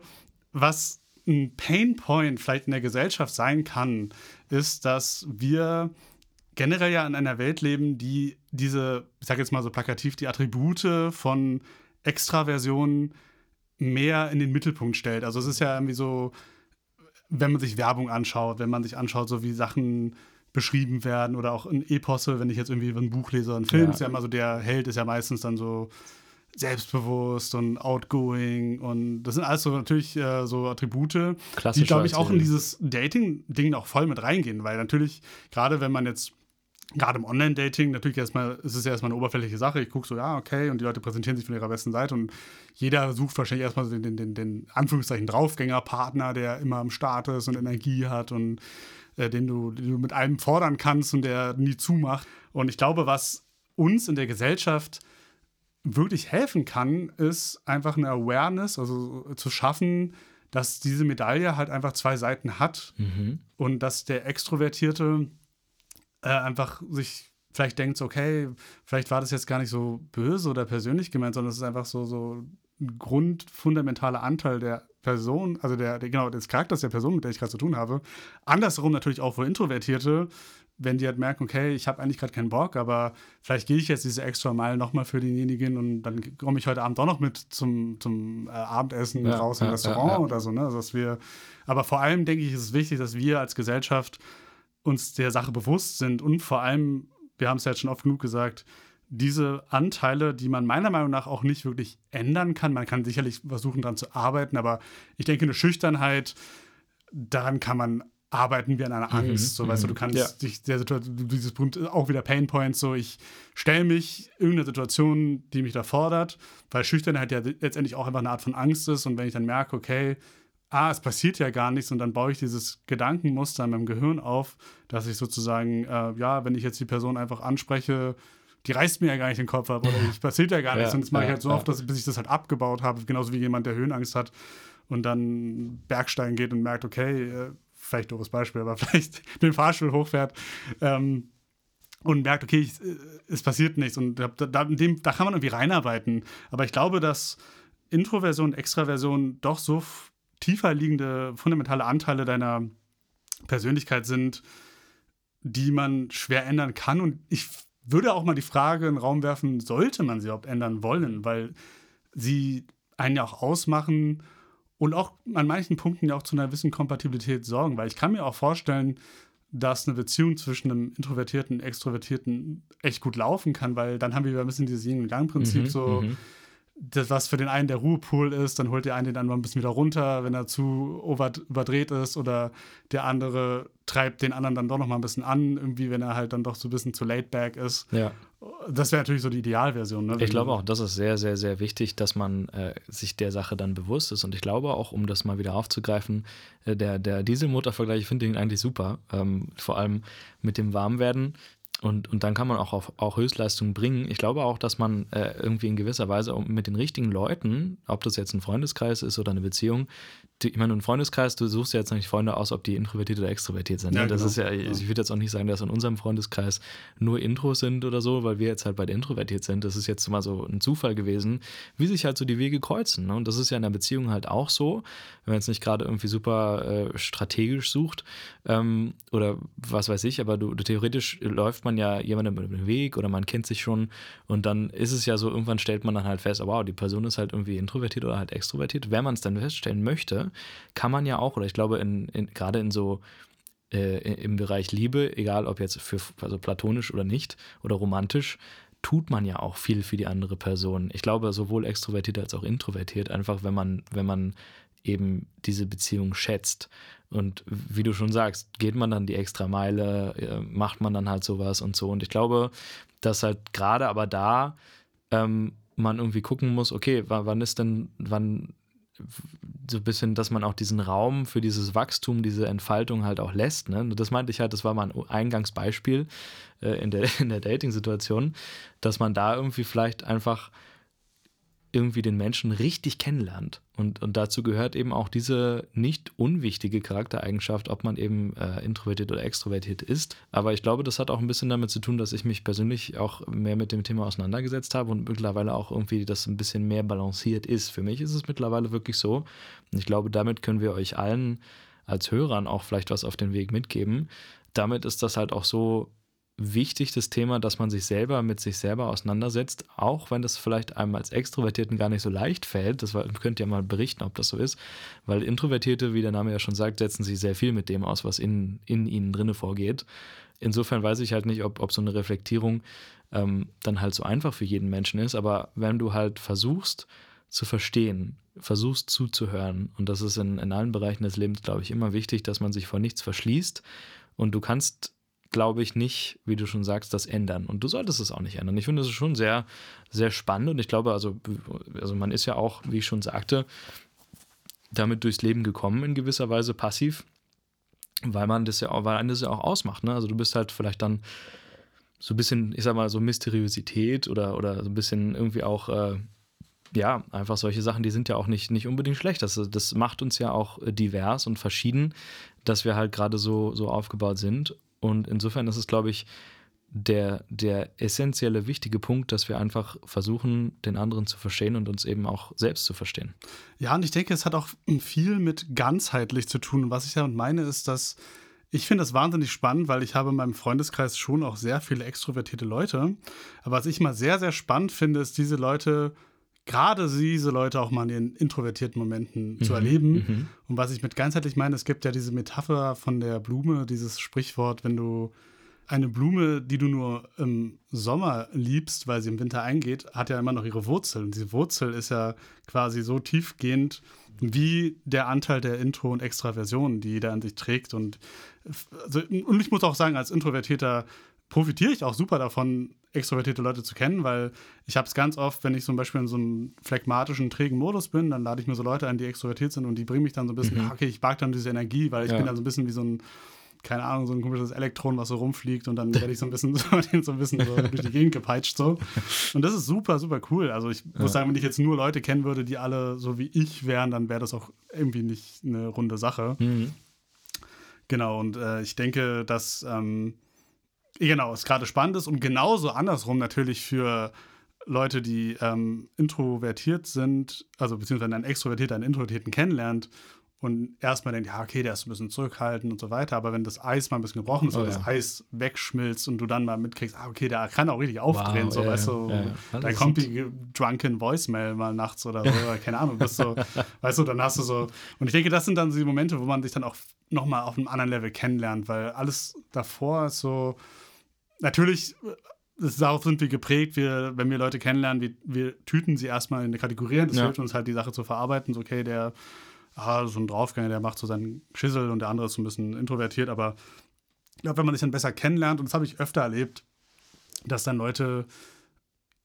was ein Painpoint vielleicht in der Gesellschaft sein kann, ist, dass wir generell ja in einer Welt leben, die diese, ich sage jetzt mal so plakativ, die Attribute von Extraversionen mehr in den Mittelpunkt stellt. Also es ist ja irgendwie so, wenn man sich Werbung anschaut, wenn man sich anschaut, so wie Sachen beschrieben werden oder auch in Eposse, wenn ich jetzt irgendwie ein Buch lese, ein Film, ja. ist ja immer so, der Held ist ja meistens dann so selbstbewusst und outgoing und das sind alles so natürlich äh, so Attribute, die, glaube ich, auch in dieses Dating-Ding auch voll mit reingehen, weil natürlich, gerade wenn man jetzt gerade im Online-Dating, natürlich erstmal, ist es ja erstmal eine oberflächliche Sache. Ich gucke so, ja, okay, und die Leute präsentieren sich von ihrer besten Seite und jeder sucht wahrscheinlich erstmal den, den, den, den Anführungszeichen Draufgängerpartner, der immer am Start ist und Energie hat und äh, den, du, den du mit allem fordern kannst und der nie zumacht. Und ich glaube, was uns in der Gesellschaft wirklich helfen kann, ist einfach eine Awareness, also zu schaffen, dass diese Medaille halt einfach zwei Seiten hat mhm. und dass der Extrovertierte äh, einfach sich vielleicht denkt, okay, vielleicht war das jetzt gar nicht so böse oder persönlich gemeint, sondern es ist einfach so, so ein grundfundamentaler Anteil der Person, also der, der, genau des Charakters der Person, mit der ich gerade zu tun habe. Andersherum natürlich auch für Introvertierte, wenn die halt merken, okay, ich habe eigentlich gerade keinen Bock, aber vielleicht gehe ich jetzt diese extra Meile nochmal für denjenigen und dann komme ich heute Abend doch noch mit zum, zum äh, Abendessen ja, raus im ja, Restaurant ja, oder so. Ne? Also dass wir, aber vor allem denke ich, ist es wichtig, dass wir als Gesellschaft uns der Sache bewusst sind und vor allem, wir haben es ja jetzt schon oft genug gesagt, diese Anteile, die man meiner Meinung nach auch nicht wirklich ändern kann. Man kann sicherlich versuchen, daran zu arbeiten, aber ich denke, eine Schüchternheit, daran kann man arbeiten wie an einer mhm, Angst. Mhm, so, weißt du, du kannst ja. dich der Situation, dieses Punkt, auch wieder Pain Points, so ich stelle mich irgendeiner Situation, die mich da fordert, weil Schüchternheit ja letztendlich auch einfach eine Art von Angst ist und wenn ich dann merke, okay, ah, es passiert ja gar nichts und dann baue ich dieses Gedankenmuster in meinem Gehirn auf, dass ich sozusagen, äh, ja, wenn ich jetzt die Person einfach anspreche, die reißt mir ja gar nicht den Kopf ab oder [LAUGHS] es passiert ja gar nichts. Ja, und das mache ja, ich halt so oft, dass, bis ich das halt abgebaut habe, genauso wie jemand, der Höhenangst hat und dann Bergsteigen geht und merkt, okay, äh, vielleicht doofes Beispiel, aber [LAUGHS] vielleicht den Fahrstuhl hochfährt ähm, und merkt, okay, ich, äh, es passiert nichts. Und da, da, dem, da kann man irgendwie reinarbeiten. Aber ich glaube, dass Introversion Extraversion doch so tiefer liegende fundamentale Anteile deiner Persönlichkeit sind, die man schwer ändern kann. Und ich würde auch mal die Frage in den Raum werfen, sollte man sie überhaupt ändern wollen? Weil sie einen ja auch ausmachen und auch an manchen Punkten ja auch zu einer gewissen Kompatibilität sorgen, weil ich kann mir auch vorstellen, dass eine Beziehung zwischen einem Introvertierten und Extrovertierten echt gut laufen kann, weil dann haben wir ein bisschen dieses Yin-Yang-Prinzip, mhm, so mhm das, was für den einen der Ruhepool ist, dann holt der eine den anderen ein bisschen wieder runter, wenn er zu überdreht ist oder der andere treibt den anderen dann doch noch mal ein bisschen an, irgendwie, wenn er halt dann doch so ein bisschen zu laid back ist. Ja. Das wäre natürlich so die Idealversion. Ne? Ich glaube auch, das ist sehr, sehr, sehr wichtig, dass man äh, sich der Sache dann bewusst ist. Und ich glaube auch, um das mal wieder aufzugreifen, äh, der, der Dieselmotor-Vergleich, ich finde ihn eigentlich super. Ähm, vor allem mit dem Warmwerden und, und dann kann man auch auf auch Höchstleistungen bringen. Ich glaube auch, dass man äh, irgendwie in gewisser Weise mit den richtigen Leuten, ob das jetzt ein Freundeskreis ist oder eine Beziehung, die, ich meine, ein Freundeskreis, du suchst ja jetzt nicht Freunde aus, ob die introvertiert oder extrovertiert sind. Ne? Ja, das genau. ist ja, ich würde jetzt auch nicht sagen, dass in unserem Freundeskreis nur Intros sind oder so, weil wir jetzt halt beide introvertiert sind. Das ist jetzt mal so ein Zufall gewesen, wie sich halt so die Wege kreuzen. Ne? Und das ist ja in der Beziehung halt auch so, wenn man jetzt nicht gerade irgendwie super äh, strategisch sucht ähm, oder was weiß ich, aber du, du, theoretisch läuft man ja jemandem über den Weg oder man kennt sich schon und dann ist es ja so, irgendwann stellt man dann halt fest, wow, die Person ist halt irgendwie introvertiert oder halt extrovertiert. Wenn man es dann feststellen möchte, kann man ja auch, oder ich glaube, in, in, gerade in so äh, im Bereich Liebe, egal ob jetzt für also platonisch oder nicht oder romantisch, tut man ja auch viel für die andere Person. Ich glaube, sowohl extrovertiert als auch introvertiert, einfach wenn man, wenn man eben diese Beziehung schätzt. Und wie du schon sagst, geht man dann die extra Meile, äh, macht man dann halt sowas und so. Und ich glaube, dass halt gerade aber da ähm, man irgendwie gucken muss, okay, wann ist denn, wann so ein bisschen, dass man auch diesen Raum für dieses Wachstum, diese Entfaltung halt auch lässt. Ne? Das meinte ich halt, das war mal ein Eingangsbeispiel äh, in der, [LAUGHS] in der Dating-Situation, dass man da irgendwie vielleicht einfach irgendwie den Menschen richtig kennenlernt. Und, und dazu gehört eben auch diese nicht unwichtige Charaktereigenschaft, ob man eben äh, introvertiert oder extrovertiert ist. Aber ich glaube, das hat auch ein bisschen damit zu tun, dass ich mich persönlich auch mehr mit dem Thema auseinandergesetzt habe und mittlerweile auch irgendwie das ein bisschen mehr balanciert ist. Für mich ist es mittlerweile wirklich so. Und ich glaube, damit können wir euch allen als Hörern auch vielleicht was auf den Weg mitgeben. Damit ist das halt auch so wichtig, das Thema, dass man sich selber mit sich selber auseinandersetzt, auch wenn das vielleicht einem als Extrovertierten gar nicht so leicht fällt. Das könnt ihr mal berichten, ob das so ist, weil Introvertierte, wie der Name ja schon sagt, setzen sich sehr viel mit dem aus, was in, in ihnen drinne vorgeht. Insofern weiß ich halt nicht, ob, ob so eine Reflektierung ähm, dann halt so einfach für jeden Menschen ist, aber wenn du halt versuchst zu verstehen, versuchst zuzuhören, und das ist in, in allen Bereichen des Lebens, glaube ich, immer wichtig, dass man sich vor nichts verschließt und du kannst glaube ich, nicht, wie du schon sagst, das ändern. Und du solltest es auch nicht ändern. Ich finde, es schon sehr, sehr spannend und ich glaube, also, also man ist ja auch, wie ich schon sagte, damit durchs Leben gekommen in gewisser Weise passiv, weil man das ja auch, weil einen das ja auch ausmacht. Ne? Also du bist halt vielleicht dann so ein bisschen, ich sag mal, so Mysteriosität oder, oder so ein bisschen irgendwie auch, äh, ja, einfach solche Sachen, die sind ja auch nicht, nicht unbedingt schlecht. Das, das macht uns ja auch divers und verschieden, dass wir halt gerade so, so aufgebaut sind. Und insofern ist es, glaube ich, der, der essentielle, wichtige Punkt, dass wir einfach versuchen, den anderen zu verstehen und uns eben auch selbst zu verstehen. Ja, und ich denke, es hat auch viel mit ganzheitlich zu tun. Und was ich damit meine, ist, dass ich finde das wahnsinnig spannend, weil ich habe in meinem Freundeskreis schon auch sehr viele extrovertierte Leute. Aber was ich mal sehr, sehr spannend finde, ist, diese Leute gerade diese Leute auch mal in ihren introvertierten Momenten mhm, zu erleben. Mhm. Und was ich mit ganzheitlich meine, es gibt ja diese Metapher von der Blume, dieses Sprichwort, wenn du eine Blume, die du nur im Sommer liebst, weil sie im Winter eingeht, hat ja immer noch ihre Wurzel. Und diese Wurzel ist ja quasi so tiefgehend wie der Anteil der Intro- und Extraversion, die jeder an sich trägt. Und, also, und ich muss auch sagen, als Introvertierter profitiere ich auch super davon, extrovertierte Leute zu kennen, weil ich habe es ganz oft, wenn ich zum Beispiel in so einem phlegmatischen, trägen Modus bin, dann lade ich mir so Leute ein, die extrovertiert sind und die bringen mich dann so ein bisschen, mhm. okay, ich mag dann diese Energie, weil ich ja. bin dann so ein bisschen wie so ein, keine Ahnung, so ein komisches Elektron, was so rumfliegt und dann werde ich so ein bisschen, [LAUGHS] so, [LAUGHS] so, ein bisschen so durch die Gegend gepeitscht so. Und das ist super, super cool. Also ich ja. muss sagen, wenn ich jetzt nur Leute kennen würde, die alle so wie ich wären, dann wäre das auch irgendwie nicht eine runde Sache. Mhm. Genau, und äh, ich denke, dass ähm, Genau, es gerade spannend ist. Und genauso andersrum natürlich für Leute, die ähm, introvertiert sind, also beziehungsweise ein Extrovertierter einen Introvertierten kennenlernt und erstmal denkt, ja, okay, der ist ein bisschen zurückhaltend und so weiter, aber wenn das Eis mal ein bisschen gebrochen ist Oh, oder ja. das Eis wegschmilzt und du dann mal mitkriegst, ah, okay, der kann auch richtig aufdrehen, Wow, so, ja, weißt du, ja. dann kommt die drunken Voicemail mal nachts oder so, oder keine Ahnung, bist so, [LAUGHS] weißt du, dann hast du so, und ich denke, das sind dann so die Momente, wo man sich dann auch nochmal auf einem anderen Level kennenlernt, weil alles davor ist so, natürlich, darauf sind wir geprägt, wir, wenn wir Leute kennenlernen, wir, wir tüten sie erstmal in eine Kategorie, das Ja. hilft uns halt die Sache zu verarbeiten, so, okay, der, ah, so ein Draufgänger, der macht so seinen Schissel und der andere ist so ein bisschen introvertiert, aber ich glaube, wenn man sich dann besser kennenlernt, und das habe ich öfter erlebt, dass dann Leute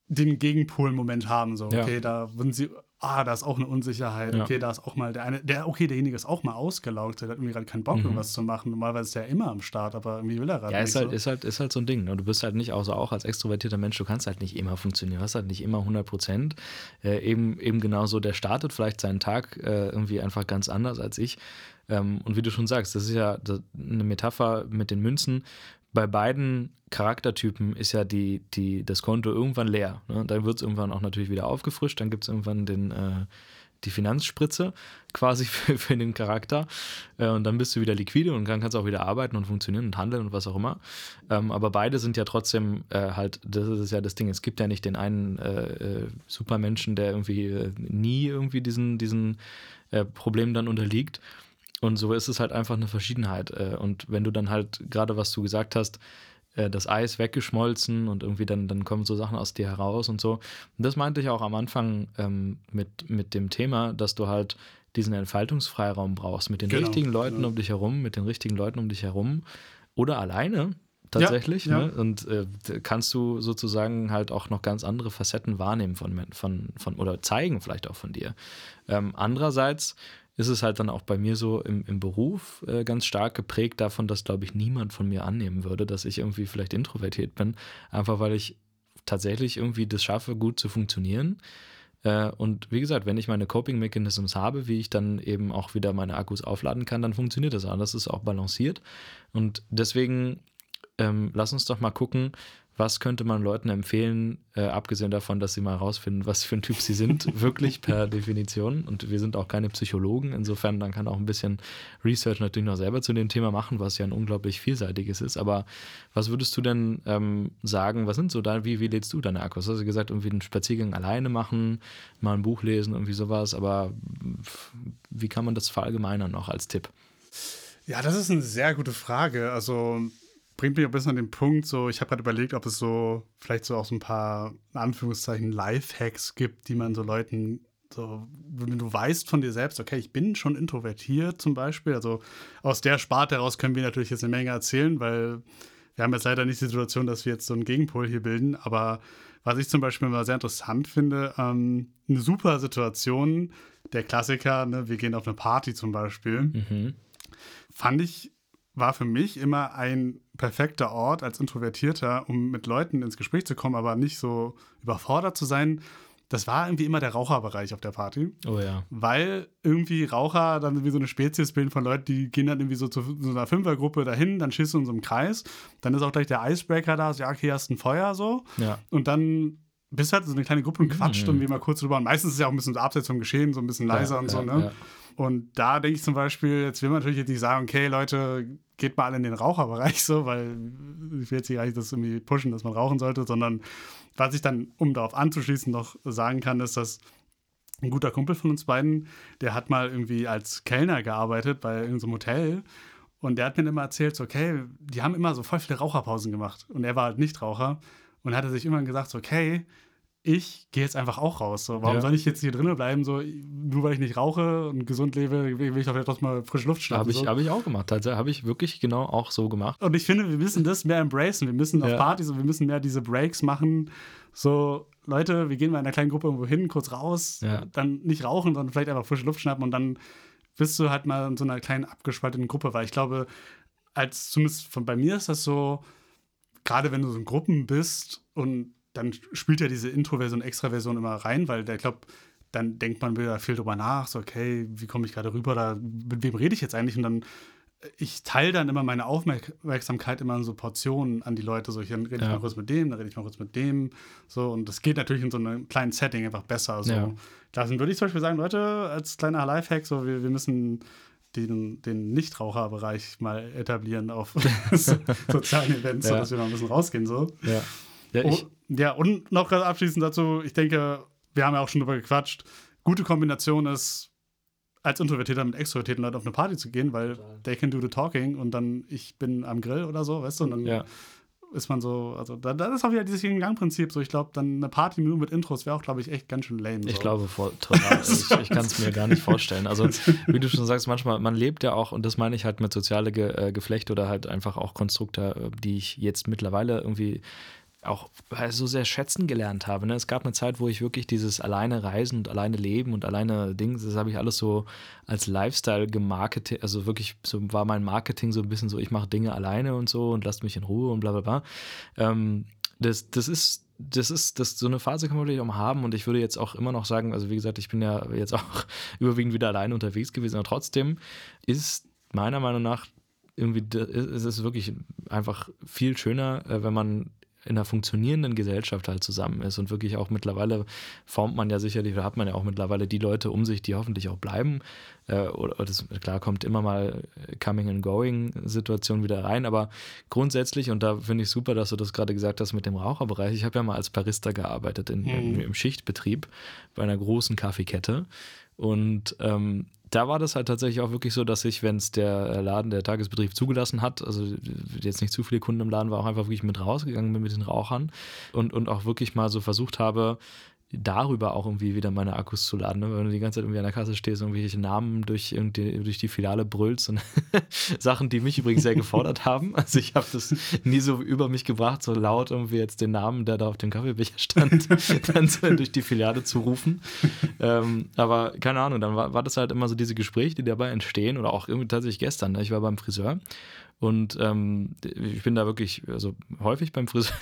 den Gegenpol-Moment haben, so, Ja. okay, da sind sie, ah, da ist auch eine Unsicherheit, Ja. okay, da ist auch mal der eine, der, okay, derjenige ist auch mal ausgelaugt, der hat irgendwie gerade keinen Bock, Mhm. irgendwas zu machen. Normalerweise ist der immer am Start, aber irgendwie will er gerade Ja, nicht. ist halt, so. ist, halt, ist halt so ein Ding. Ne? Du bist halt nicht, außer auch als extrovertierter Mensch, du kannst halt nicht immer funktionieren. Du hast halt nicht immer 100 Prozent. Äh, eben, eben genauso, der startet vielleicht seinen Tag äh, irgendwie einfach ganz anders als ich. Ähm, und wie du schon sagst, das ist ja eine Metapher mit den Münzen. Bei beiden Charaktertypen ist ja die, die, das Konto irgendwann leer. Ne? Dann wird es irgendwann auch natürlich wieder aufgefrischt. Dann gibt es irgendwann den, äh, die Finanzspritze quasi [LAUGHS] für, für den Charakter. Äh, und dann bist du wieder liquide und dann kannst du auch wieder arbeiten und funktionieren und handeln und was auch immer. Ähm, aber beide sind ja trotzdem äh, halt, das ist ja das Ding. Es gibt ja nicht den einen äh, äh, Supermenschen, der irgendwie äh, nie irgendwie diesen, diesen Problemen dann unterliegt. Und so ist es halt einfach eine Verschiedenheit. Äh, Und wenn du dann halt, gerade was du gesagt hast, äh, das Eis weggeschmolzen und irgendwie dann, dann kommen so Sachen aus dir heraus und so. Und das meinte ich auch am Anfang ähm, mit, mit dem Thema, dass du halt diesen Entfaltungsfreiraum brauchst, mit den Genau, richtigen Leuten genau. um dich herum, mit den richtigen Leuten um dich herum oder alleine tatsächlich. ja. Ne? Und äh, kannst du sozusagen halt auch noch ganz andere Facetten wahrnehmen von, von, von oder zeigen vielleicht auch von dir. Ähm, andererseits ist es halt dann auch bei mir so im, im Beruf äh, ganz stark geprägt davon, dass, glaube ich, niemand von mir annehmen würde, dass ich irgendwie vielleicht introvertiert bin, einfach weil ich tatsächlich irgendwie das schaffe, gut zu funktionieren. Äh, und wie gesagt, wenn ich meine Coping Mechanisms habe, wie ich dann eben auch wieder meine Akkus aufladen kann, dann funktioniert das auch. Das ist auch balanciert. Und deswegen ähm, lass uns doch mal gucken, was könnte man Leuten empfehlen, äh, abgesehen davon, dass sie mal herausfinden, was für ein Typ sie sind, [LAUGHS] wirklich per Definition. Und wir sind auch keine Psychologen, insofern dann kann auch ein bisschen Research natürlich noch selber zu dem Thema machen, was ja ein unglaublich vielseitiges ist. Aber was würdest du denn ähm, sagen, was sind so da, wie, wie lädst du deine Akkus? Hast du gesagt, irgendwie einen Spaziergang alleine machen, mal ein Buch lesen, irgendwie sowas, aber wie kann man das verallgemeinern noch als Tipp? Ja, das ist eine sehr gute Frage. Also bringt mich auch ein bisschen an den Punkt, so ich habe gerade überlegt, ob es so vielleicht so auch so ein paar in Anführungszeichen Lifehacks gibt, die man so Leuten so, wenn du weißt von dir selbst, okay, ich bin schon introvertiert zum Beispiel, also aus der Sparte heraus können wir natürlich jetzt eine Menge erzählen, weil wir haben jetzt leider nicht die Situation, dass wir jetzt so einen Gegenpol hier bilden, aber was ich zum Beispiel mal sehr interessant finde, ähm, eine super Situation, der Klassiker, ne, wir gehen auf eine Party zum Beispiel, Mhm. fand ich, war für mich immer ein perfekter Ort als Introvertierter, um mit Leuten ins Gespräch zu kommen, aber nicht so überfordert zu sein. Das war irgendwie immer der Raucherbereich auf der Party, Oh ja. weil irgendwie Raucher dann wie so eine Spezies bilden von Leuten, die gehen dann irgendwie so zu so einer Fünfergruppe dahin, dann schießt du in so einem Kreis, dann ist auch gleich der Icebreaker da, so, ja, okay, hast ein Feuer so Ja. und dann bist halt so eine kleine Gruppe und quatscht Mhm. irgendwie mal kurz drüber und meistens ist es ja auch ein bisschen so abseits vom Geschehen, so ein bisschen leiser ja, und so, ne? ja. Und da denke ich zum Beispiel, jetzt will man natürlich jetzt nicht sagen, okay, Leute, geht mal alle in den Raucherbereich [LAUGHS] so, weil ich will jetzt hier nicht das irgendwie pushen, dass man rauchen sollte, sondern was ich dann, um darauf anzuschließen, noch sagen kann, ist, dass ein guter Kumpel von uns beiden, der hat mal irgendwie als Kellner gearbeitet bei irgendeinem Hotel. Und der hat mir immer erzählt, so, okay, die haben immer so voll viele Raucherpausen gemacht. Und er war halt Nichtraucher und hatte sich immer gesagt, so, okay, ich gehe jetzt einfach auch raus. So, warum Ja. soll ich jetzt hier drinnen bleiben? So, nur weil ich nicht rauche und gesund lebe, will ich doch vielleicht trotzdem mal frische Luft schnappen. Habe ich, so. hab ich auch gemacht. Tatsächlich habe ich wirklich genau auch so gemacht. Und ich finde, wir müssen das mehr embracen. Wir müssen auf Ja. Partys und wir müssen mehr diese Breaks machen. So, Leute, wir gehen mal in einer kleinen Gruppe irgendwo hin, kurz raus, Ja. dann nicht rauchen, sondern vielleicht einfach frische Luft schnappen und dann bist du halt mal in so einer kleinen abgespalteten Gruppe. Weil ich glaube, als zumindest von bei mir ist das so, gerade wenn du so in Gruppen bist und dann spielt ja diese Introversion, Extraversion immer rein, weil der, ich glaube, dann denkt man wieder viel drüber nach, so, okay, wie komme ich gerade rüber, da, mit wem rede ich jetzt eigentlich? Und dann ich teile dann immer meine Aufmerksamkeit immer in so Portionen an die Leute. So, ich rede ich mal kurz mit dem, dann rede ich mal kurz mit dem. So, und das geht natürlich in so einem kleinen Setting einfach besser. So. Ja. Da würde ich zum Beispiel sagen, Leute, als kleiner Lifehack, so, wir, wir müssen den, den Nichtraucherbereich mal etablieren auf [LAUGHS] sozialen Events, ja. sodass wir mal ein bisschen rausgehen. So. Ja. Ja, oh, ja, und noch abschließend dazu, ich denke, wir haben ja auch schon drüber gequatscht, gute Kombination ist, als Introvertierter mit extrovertierten Leuten auf eine Party zu gehen, weil they can do the talking und dann ich bin am Grill oder so, weißt du, und dann ja. ist man so, also da, das ist auch wieder dieses Yin-Gang-Prinzip, so ich glaube, dann eine Party nur mit Intros wäre auch, glaube ich, echt ganz schön lame. So. Ich glaube, voll, total, ich, ich kann es mir gar nicht vorstellen. Also, wie du schon sagst, manchmal, man lebt ja auch, und das meine ich halt mit soziale Ge äh, Geflechte oder halt einfach auch Konstrukte, äh, die ich jetzt mittlerweile irgendwie auch so sehr schätzen gelernt habe. Ne? Es gab eine Zeit, wo ich wirklich dieses alleine reisen und alleine leben und alleine Dings, das habe ich alles so als Lifestyle gemarketet, also wirklich so war mein Marketing so ein bisschen so, ich mache Dinge alleine und so und lasst mich in Ruhe und bla bla bla. Ähm, das, das ist das ist, das, so eine Phase kann man natürlich auch mal haben und ich würde jetzt auch immer noch sagen, also wie gesagt, ich bin ja [LAUGHS] jetzt auch überwiegend wieder alleine unterwegs gewesen, aber trotzdem ist meiner Meinung nach irgendwie, es ist wirklich einfach viel schöner, äh, wenn man in einer funktionierenden Gesellschaft halt zusammen ist und wirklich auch mittlerweile formt man ja sicherlich, oder hat man ja auch mittlerweile die Leute um sich, die hoffentlich auch bleiben. Äh, oder das, klar kommt immer mal Coming and Going Situation wieder rein, aber grundsätzlich, und da finde ich super, dass du das gerade gesagt hast mit dem Raucherbereich, ich habe ja mal als Barista gearbeitet in, mhm. im, im Schichtbetrieb bei einer großen Kaffeekette und ähm, da war das halt tatsächlich auch wirklich so, dass ich, wenn es der Laden, der Tagesbetrieb zugelassen hat, also jetzt nicht zu viele Kunden im Laden war, auch einfach wirklich mit rausgegangen bin mit den Rauchern und, und auch wirklich mal so versucht habe, darüber auch irgendwie wieder meine Akkus zu laden. Ne? Wenn du die ganze Zeit irgendwie an der Kasse stehst und irgendwelche Namen durch, irgendwie, durch die Filiale brüllst und [LAUGHS] Sachen, die mich übrigens sehr gefordert [LAUGHS] haben. Also ich habe das nie so über mich gebracht, so laut irgendwie jetzt den Namen, der da auf dem Kaffeebecher stand, [LAUGHS] dann so durch die Filiale zu rufen. Ähm, aber keine Ahnung, dann war, war das halt immer so diese Gespräche, die dabei entstehen oder auch irgendwie tatsächlich gestern. Ne? Ich war beim Friseur und ähm, ich bin da wirklich also häufig beim Friseur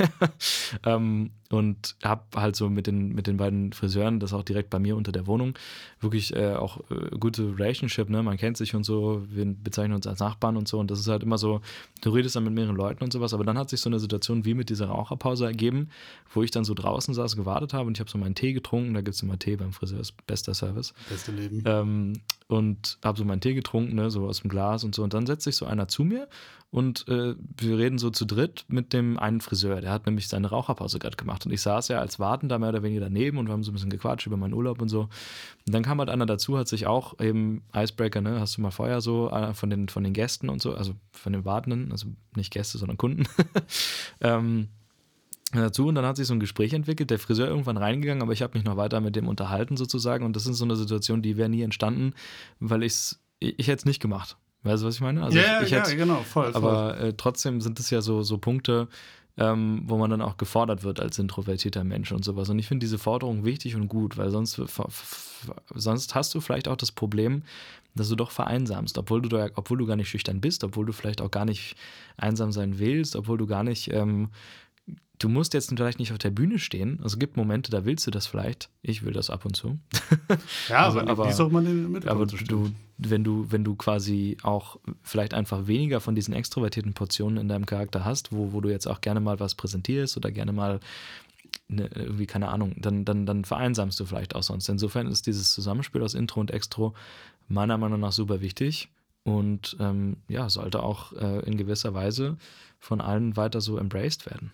ähm, und habe halt so mit den, mit den beiden Friseuren, das auch direkt bei mir unter der Wohnung, wirklich äh, auch äh, gute Relationship, ne? Man kennt sich und so, wir bezeichnen uns als Nachbarn und so. Und das ist halt immer so, du redest dann mit mehreren Leuten und sowas, aber dann hat sich so eine Situation wie mit dieser Raucherpause ergeben, wo ich dann so draußen saß, gewartet habe und ich habe so meinen Tee getrunken, da gibt es immer Tee beim Friseur, ist bester Service. Beste Leben. Ähm, und habe so meinen Tee getrunken, ne, so aus dem Glas und so. Und dann setzt sich so einer zu mir und äh, wir reden so zu dritt mit dem einen Friseur. Der hat nämlich seine Raucherpause gerade gemacht. Und ich saß ja als Wartender mehr oder weniger daneben und wir haben so ein bisschen gequatscht über meinen Urlaub und so. Und dann kam halt einer dazu, hat sich auch eben Icebreaker, ne, hast du mal Feuer so äh, von, den, von den Gästen und so, also von den Wartenden, also nicht Gäste, sondern Kunden. [LAUGHS] ähm, dazu und dann hat sich so ein Gespräch entwickelt, der Friseur irgendwann reingegangen, aber ich habe mich noch weiter mit dem unterhalten sozusagen und das ist so eine Situation, die wäre nie entstanden, weil ich's, ich ich hätte es nicht gemacht. Weißt du, was ich meine? Also ja, ich, ich ja, hätte, genau, voll. Aber äh, trotzdem sind es ja so, so Punkte, ähm, wo man dann auch gefordert wird als introvertierter Mensch und sowas. Und ich finde diese Forderung wichtig und gut, weil sonst, sonst hast du vielleicht auch das Problem, dass du doch vereinsamst, obwohl du, obwohl du gar nicht schüchtern bist, obwohl du vielleicht auch gar nicht einsam sein willst, obwohl du gar nicht ähm, du musst jetzt vielleicht nicht auf der Bühne stehen. Also es gibt Momente, da willst du das vielleicht. Ich will das ab und zu. [LAUGHS] Ja, also, aber, wie soll man den mit Aber du, wenn du, wenn du quasi auch vielleicht einfach weniger von diesen extrovertierten Portionen in deinem Charakter hast, wo, wo du jetzt auch gerne mal was präsentierst oder gerne mal ne, irgendwie, keine Ahnung, dann, dann, dann vereinsamst du vielleicht auch sonst. Insofern ist dieses Zusammenspiel aus Intro und Extro meiner Meinung nach super wichtig und ähm, ja, sollte auch äh, in gewisser Weise von allen weiter so embraced werden.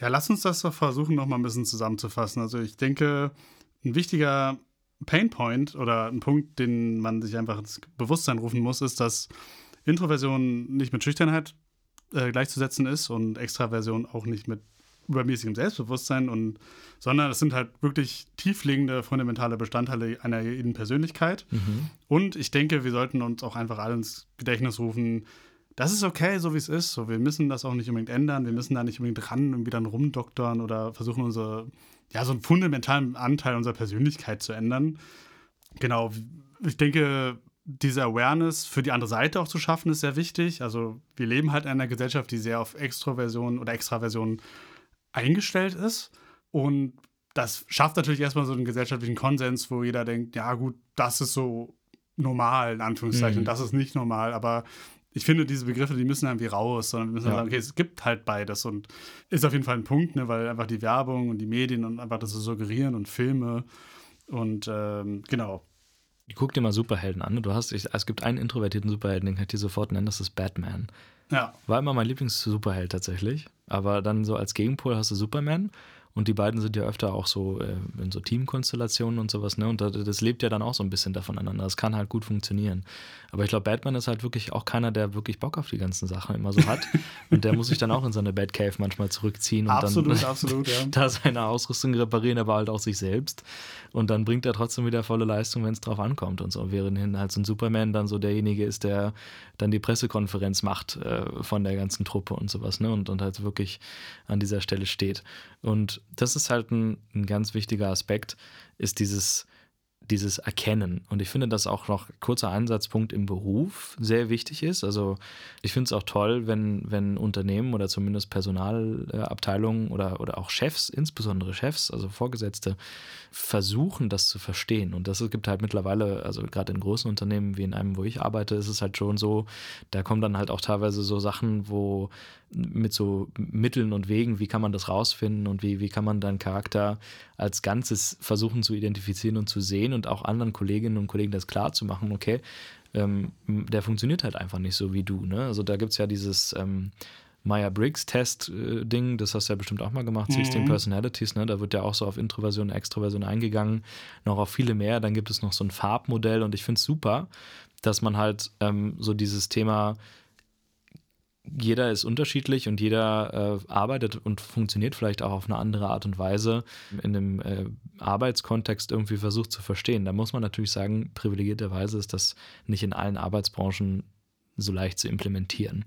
Ja, lass uns das doch versuchen, noch mal ein bisschen zusammenzufassen. Also ich denke, ein wichtiger Painpoint oder ein Punkt, den man sich einfach ins Bewusstsein rufen muss, ist, dass Introversion nicht mit Schüchternheit äh, gleichzusetzen ist und Extraversion auch nicht mit übermäßigem Selbstbewusstsein und sondern es sind halt wirklich tiefliegende fundamentale Bestandteile einer jeden Persönlichkeit. Mhm. Und ich denke, wir sollten uns auch einfach alle ins Gedächtnis rufen, das ist okay, so wie es ist. So, wir müssen das auch nicht unbedingt ändern. Wir müssen da nicht unbedingt ran irgendwie dann rumdoktern oder versuchen, unsere, ja, so einen fundamentalen Anteil unserer Persönlichkeit zu ändern. Genau, ich denke, diese Awareness für die andere Seite auch zu schaffen, ist sehr wichtig. Also, wir leben halt in einer Gesellschaft, die sehr auf Extroversion oder Extraversion eingestellt ist. Und das schafft natürlich erstmal so einen gesellschaftlichen Konsens, wo jeder denkt, ja, gut, das ist so normal, in Anführungszeichen, mhm. das ist nicht normal. Aber ich finde, diese Begriffe, die müssen irgendwie raus, sondern wir müssen ja. sagen, okay, es gibt halt beides und ist auf jeden Fall ein Punkt, ne, weil einfach die Werbung und die Medien und einfach das so suggerieren und Filme und ähm, genau. Guck dir mal Superhelden an. Du hast, ich, es gibt einen introvertierten Superhelden, den kann ich dir sofort nennen, das ist Batman. Ja. War immer mein Lieblings-Superheld tatsächlich. Aber dann so als Gegenpol hast du Superman und die beiden sind ja öfter auch so äh, in so Teamkonstellationen und sowas, ne? Und das, das, lebt ja dann auch so ein bisschen voneinander. Das kann halt gut funktionieren. Aber ich glaube, Batman ist halt wirklich auch keiner, der wirklich Bock auf die ganzen Sachen immer so hat. [LAUGHS] und der muss sich dann auch in seine Batcave manchmal zurückziehen und absolut, dann [LAUGHS] absolut, ja. da seine Ausrüstung reparieren, aber halt auch sich selbst. Und dann bringt er trotzdem wieder volle Leistung, wenn es drauf ankommt und so. Während halt so ein Superman dann so derjenige ist, der dann die Pressekonferenz macht äh, von der ganzen Truppe und sowas, ne? Und, und halt wirklich an dieser Stelle steht. Und das ist halt ein, ein ganz wichtiger Aspekt, ist dieses, dieses Erkennen. Und ich finde, dass auch noch kurzer Ansatzpunkt im Beruf sehr wichtig ist. Also ich finde es auch toll, wenn, wenn Unternehmen oder zumindest Personalabteilungen oder, oder auch Chefs, insbesondere Chefs, also Vorgesetzte, versuchen, das zu verstehen. Und das gibt halt mittlerweile, also gerade in großen Unternehmen wie in einem, wo ich arbeite, ist es halt schon so, da kommen dann halt auch teilweise so Sachen, wo mit so Mitteln und Wegen, wie kann man das rausfinden und wie, wie kann man deinen Charakter als Ganzes versuchen zu identifizieren und zu sehen und auch anderen Kolleginnen und Kollegen das klar zu machen, okay, ähm, der funktioniert halt einfach nicht so wie du. Ne? Also da gibt es ja dieses ähm, Meyer-Briggs-Test-Ding, das hast du ja bestimmt auch mal gemacht, 16 mhm. Personalities, ne? da wird ja auch so auf Introversion, Extroversion eingegangen, noch auf viele mehr. Dann gibt es noch so ein Farbmodell und ich finde es super, dass man halt ähm, so dieses Thema jeder ist unterschiedlich und jeder äh, arbeitet und funktioniert vielleicht auch auf eine andere Art und Weise in dem äh, Arbeitskontext irgendwie versucht zu verstehen. Da muss man natürlich sagen, privilegierterweise ist das nicht in allen Arbeitsbranchen so leicht zu implementieren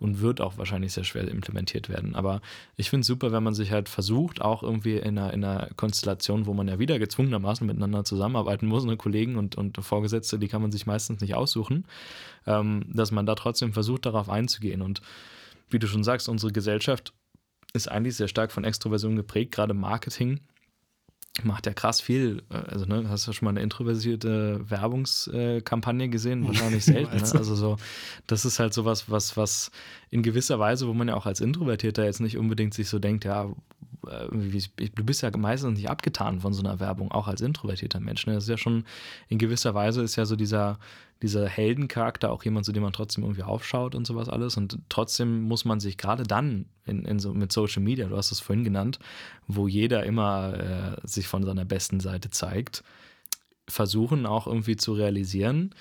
und wird auch wahrscheinlich sehr schwer implementiert werden. Aber ich finde es super, wenn man sich halt versucht, auch irgendwie in einer, in einer Konstellation, wo man ja wieder gezwungenermaßen miteinander zusammenarbeiten muss, ne, Kollegen und, und Vorgesetzte, die kann man sich meistens nicht aussuchen, ähm, dass man da trotzdem versucht, darauf einzugehen. Und wie du schon sagst, unsere Gesellschaft ist eigentlich sehr stark von Extroversion geprägt, gerade Marketing macht ja krass viel. Äh, also, ne, hast du schon mal eine introversierte Werbungskampagne gesehen? Wahrscheinlich [LAUGHS] selten. ne? Also so, das ist halt sowas, was, was in gewisser Weise, wo man ja auch als Introvertierter jetzt nicht unbedingt sich so denkt, ja, äh, du bist ja meistens nicht abgetan von so einer Werbung, auch als introvertierter Mensch. Ne? Das ist ja schon, in gewisser Weise ist ja so dieser, dieser Heldencharakter auch jemand, zu dem man trotzdem irgendwie aufschaut und sowas alles. Und trotzdem muss man sich gerade dann in, in so, mit Social Media, du hast es vorhin genannt, wo jeder immer äh, sich von seiner besten Seite zeigt, versuchen auch irgendwie zu realisieren.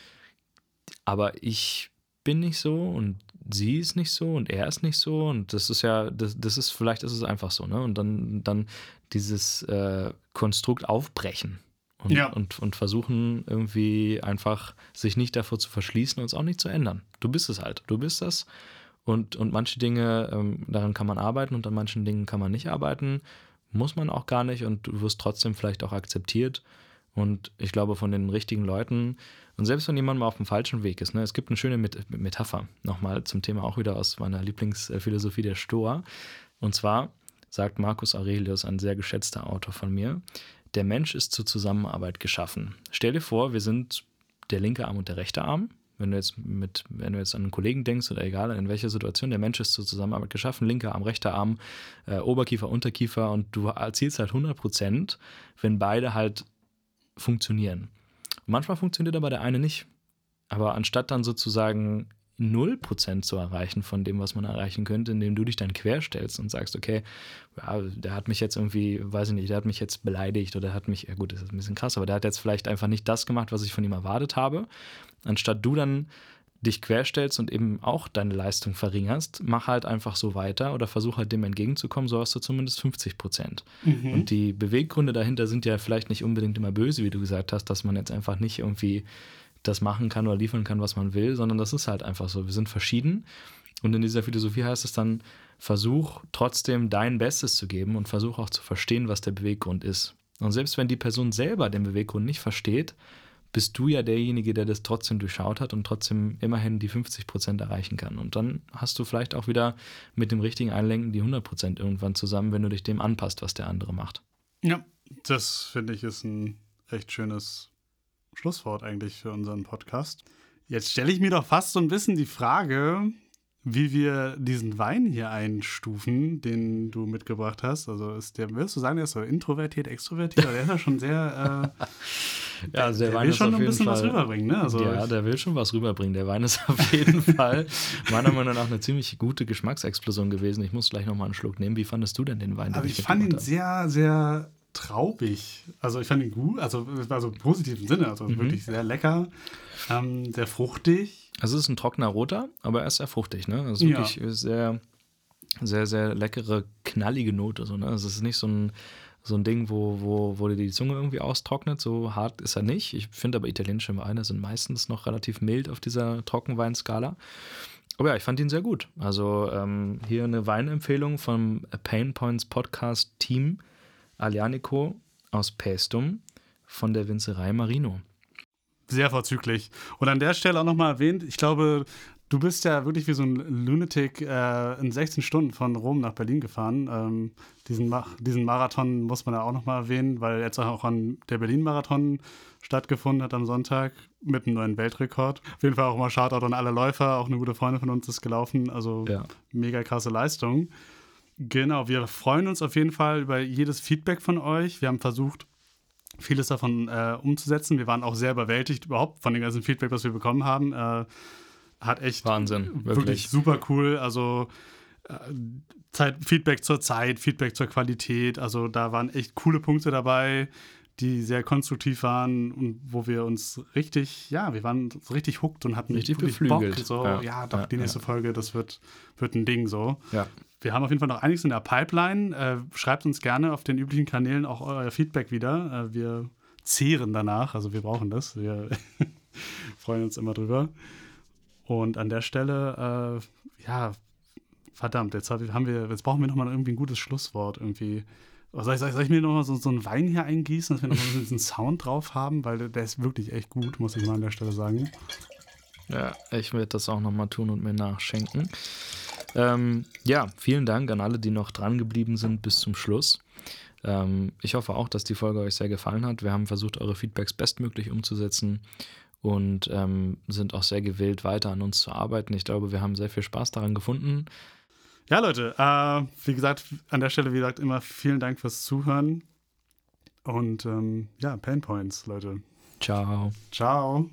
Aber ich bin nicht so und sie ist nicht so und er ist nicht so und das ist ja, das, das ist, vielleicht ist es einfach so, ne? Und dann, dann dieses äh, Konstrukt aufbrechen und, ja. und, und versuchen irgendwie einfach sich nicht davor zu verschließen und es auch nicht zu ändern. Du bist es halt, du bist das und, und manche Dinge, ähm, daran kann man arbeiten und an manchen Dingen kann man nicht arbeiten, muss man auch gar nicht und du wirst trotzdem vielleicht auch akzeptiert und ich glaube von den richtigen Leuten und selbst wenn jemand mal auf dem falschen Weg ist, ne, es gibt eine schöne Met Metapher, nochmal zum Thema auch wieder aus meiner Lieblingsphilosophie der Stoa. Und zwar sagt Marcus Aurelius, ein sehr geschätzter Autor von mir, der Mensch ist zur Zusammenarbeit geschaffen. Stell dir vor, wir sind der linke Arm und der rechte Arm. Wenn du jetzt mit, wenn du jetzt an einen Kollegen denkst oder egal in welcher Situation, der Mensch ist zur Zusammenarbeit geschaffen, linker Arm, rechter Arm, äh, Oberkiefer, Unterkiefer und du erzielst halt 100 Prozent, wenn beide halt funktionieren. Manchmal funktioniert aber der eine nicht. Aber anstatt dann sozusagen 0% zu erreichen von dem, was man erreichen könnte, indem du dich dann querstellst und sagst, okay, ja, der hat mich jetzt irgendwie, weiß ich nicht, der hat mich jetzt beleidigt oder hat mich, ja gut, das ist ein bisschen krass, aber der hat jetzt vielleicht einfach nicht das gemacht, was ich von ihm erwartet habe. Anstatt du dann dich querstellst und eben auch deine Leistung verringerst, mach halt einfach so weiter oder versuch halt dem entgegenzukommen, so hast du zumindest 50 Prozent. Mhm. Und die Beweggründe dahinter sind ja vielleicht nicht unbedingt immer böse, wie du gesagt hast, dass man jetzt einfach nicht irgendwie das machen kann oder liefern kann, was man will, sondern das ist halt einfach so. Wir sind verschieden und in dieser Philosophie heißt es dann, versuch trotzdem dein Bestes zu geben und versuch auch zu verstehen, was der Beweggrund ist. Und selbst wenn die Person selber den Beweggrund nicht versteht, bist du ja derjenige, der das trotzdem durchschaut hat und trotzdem immerhin die 50 Prozent erreichen kann. Und dann hast du vielleicht auch wieder mit dem richtigen Einlenken die 100 Prozent irgendwann zusammen, wenn du dich dem anpasst, was der andere macht. Ja, das finde ich ist ein echt schönes Schlusswort eigentlich für unseren Podcast. Jetzt stelle ich mir doch fast so ein bisschen die Frage, wie wir diesen Wein hier einstufen, den du mitgebracht hast. Also ist der, willst du sagen, der ist so introvertiert, extrovertiert? Oder der ist ja schon sehr. Äh, [LAUGHS] ja, also der, der Wein will schon ein bisschen jeden was Fall, rüberbringen, ne? Also ja, ich- der will schon was rüberbringen. Der Wein ist auf jeden [LAUGHS] Fall meiner Meinung nach eine ziemlich gute Geschmacksexplosion gewesen. Ich muss gleich nochmal einen Schluck nehmen. Wie fandest du denn den Wein? den Also ich fand ihn sehr, sehr traubig. Also ich fand ihn gut, also es war so im positiven Sinne, also Mhm. wirklich sehr lecker, ähm, sehr fruchtig. Also es ist ein trockener Roter, aber er ist sehr fruchtig, ne? Also Ja. wirklich sehr, sehr, sehr leckere, knallige Note. So, ne? Also es ist nicht so ein, so ein Ding, wo, wo, wo dir die Zunge irgendwie austrocknet. So hart ist er nicht. Ich finde aber italienische Weine sind meistens noch relativ mild auf dieser Trockenweinskala. Aber ja, ich fand ihn sehr gut. Also ähm, hier eine Weinempfehlung vom Pain Points Podcast Team Alianico aus Pestum von der Winzerei Marino. Sehr vorzüglich. Und an der Stelle auch nochmal erwähnt, ich glaube, du bist ja wirklich wie so ein Lunatic äh, in 16 Stunden von Rom nach Berlin gefahren. Ähm, diesen, Ma diesen Marathon muss man ja auch nochmal erwähnen, weil jetzt auch an der Berlin-Marathon stattgefunden hat am Sonntag mit einem neuen Weltrekord. Auf jeden Fall auch mal Shoutout an alle Läufer, auch eine gute Freundin von uns ist gelaufen, also Ja. mega krasse Leistung. Genau, wir freuen uns auf jeden Fall über jedes Feedback von euch. Wir haben versucht, vieles davon äh, umzusetzen. Wir waren auch sehr überwältigt überhaupt von dem ganzen Feedback, was wir bekommen haben. Äh, hat echt Wahnsinn, wirklich, wirklich. super cool. Also äh, Zeit, Feedback zur Zeit, Feedback zur Qualität. Also da waren echt coole Punkte dabei, die sehr konstruktiv waren und wo wir uns richtig, ja, wir waren so richtig hooked und hatten Richtig beflügelt. Bock. So, ja, Ja, doch, ja, die nächste Folge, das wird, wird ein Ding so. Ja. Wir haben auf jeden Fall noch einiges in der Pipeline. Äh, schreibt uns gerne auf den üblichen Kanälen auch euer Feedback wieder. Äh, wir zehren danach, also wir brauchen das. Wir [LAUGHS] freuen uns immer drüber. Und an der Stelle, äh, ja, verdammt, jetzt, hab haben wir, jetzt brauchen wir nochmal irgendwie ein gutes Schlusswort irgendwie. Soll ich, soll ich, soll ich mir nochmal so, so einen Wein hier eingießen, dass wir nochmal so diesen Sound drauf haben? Weil der, der ist wirklich echt gut, muss ich mal an der Stelle sagen. Ja, ich werde das auch nochmal tun und mir nachschenken. Ähm, ja, vielen Dank an alle, die noch dran geblieben sind bis zum Schluss. Ähm, ich hoffe auch, dass die Folge euch sehr gefallen hat. Wir haben versucht, eure Feedbacks bestmöglich umzusetzen und ähm, sind auch sehr gewillt, weiter an uns zu arbeiten. Ich glaube, wir haben sehr viel Spaß daran gefunden. Ja, Leute, äh, wie gesagt, an der Stelle, wie gesagt, immer vielen Dank fürs Zuhören. Und ähm, ja, Pain Points, Leute. Ciao. Ciao.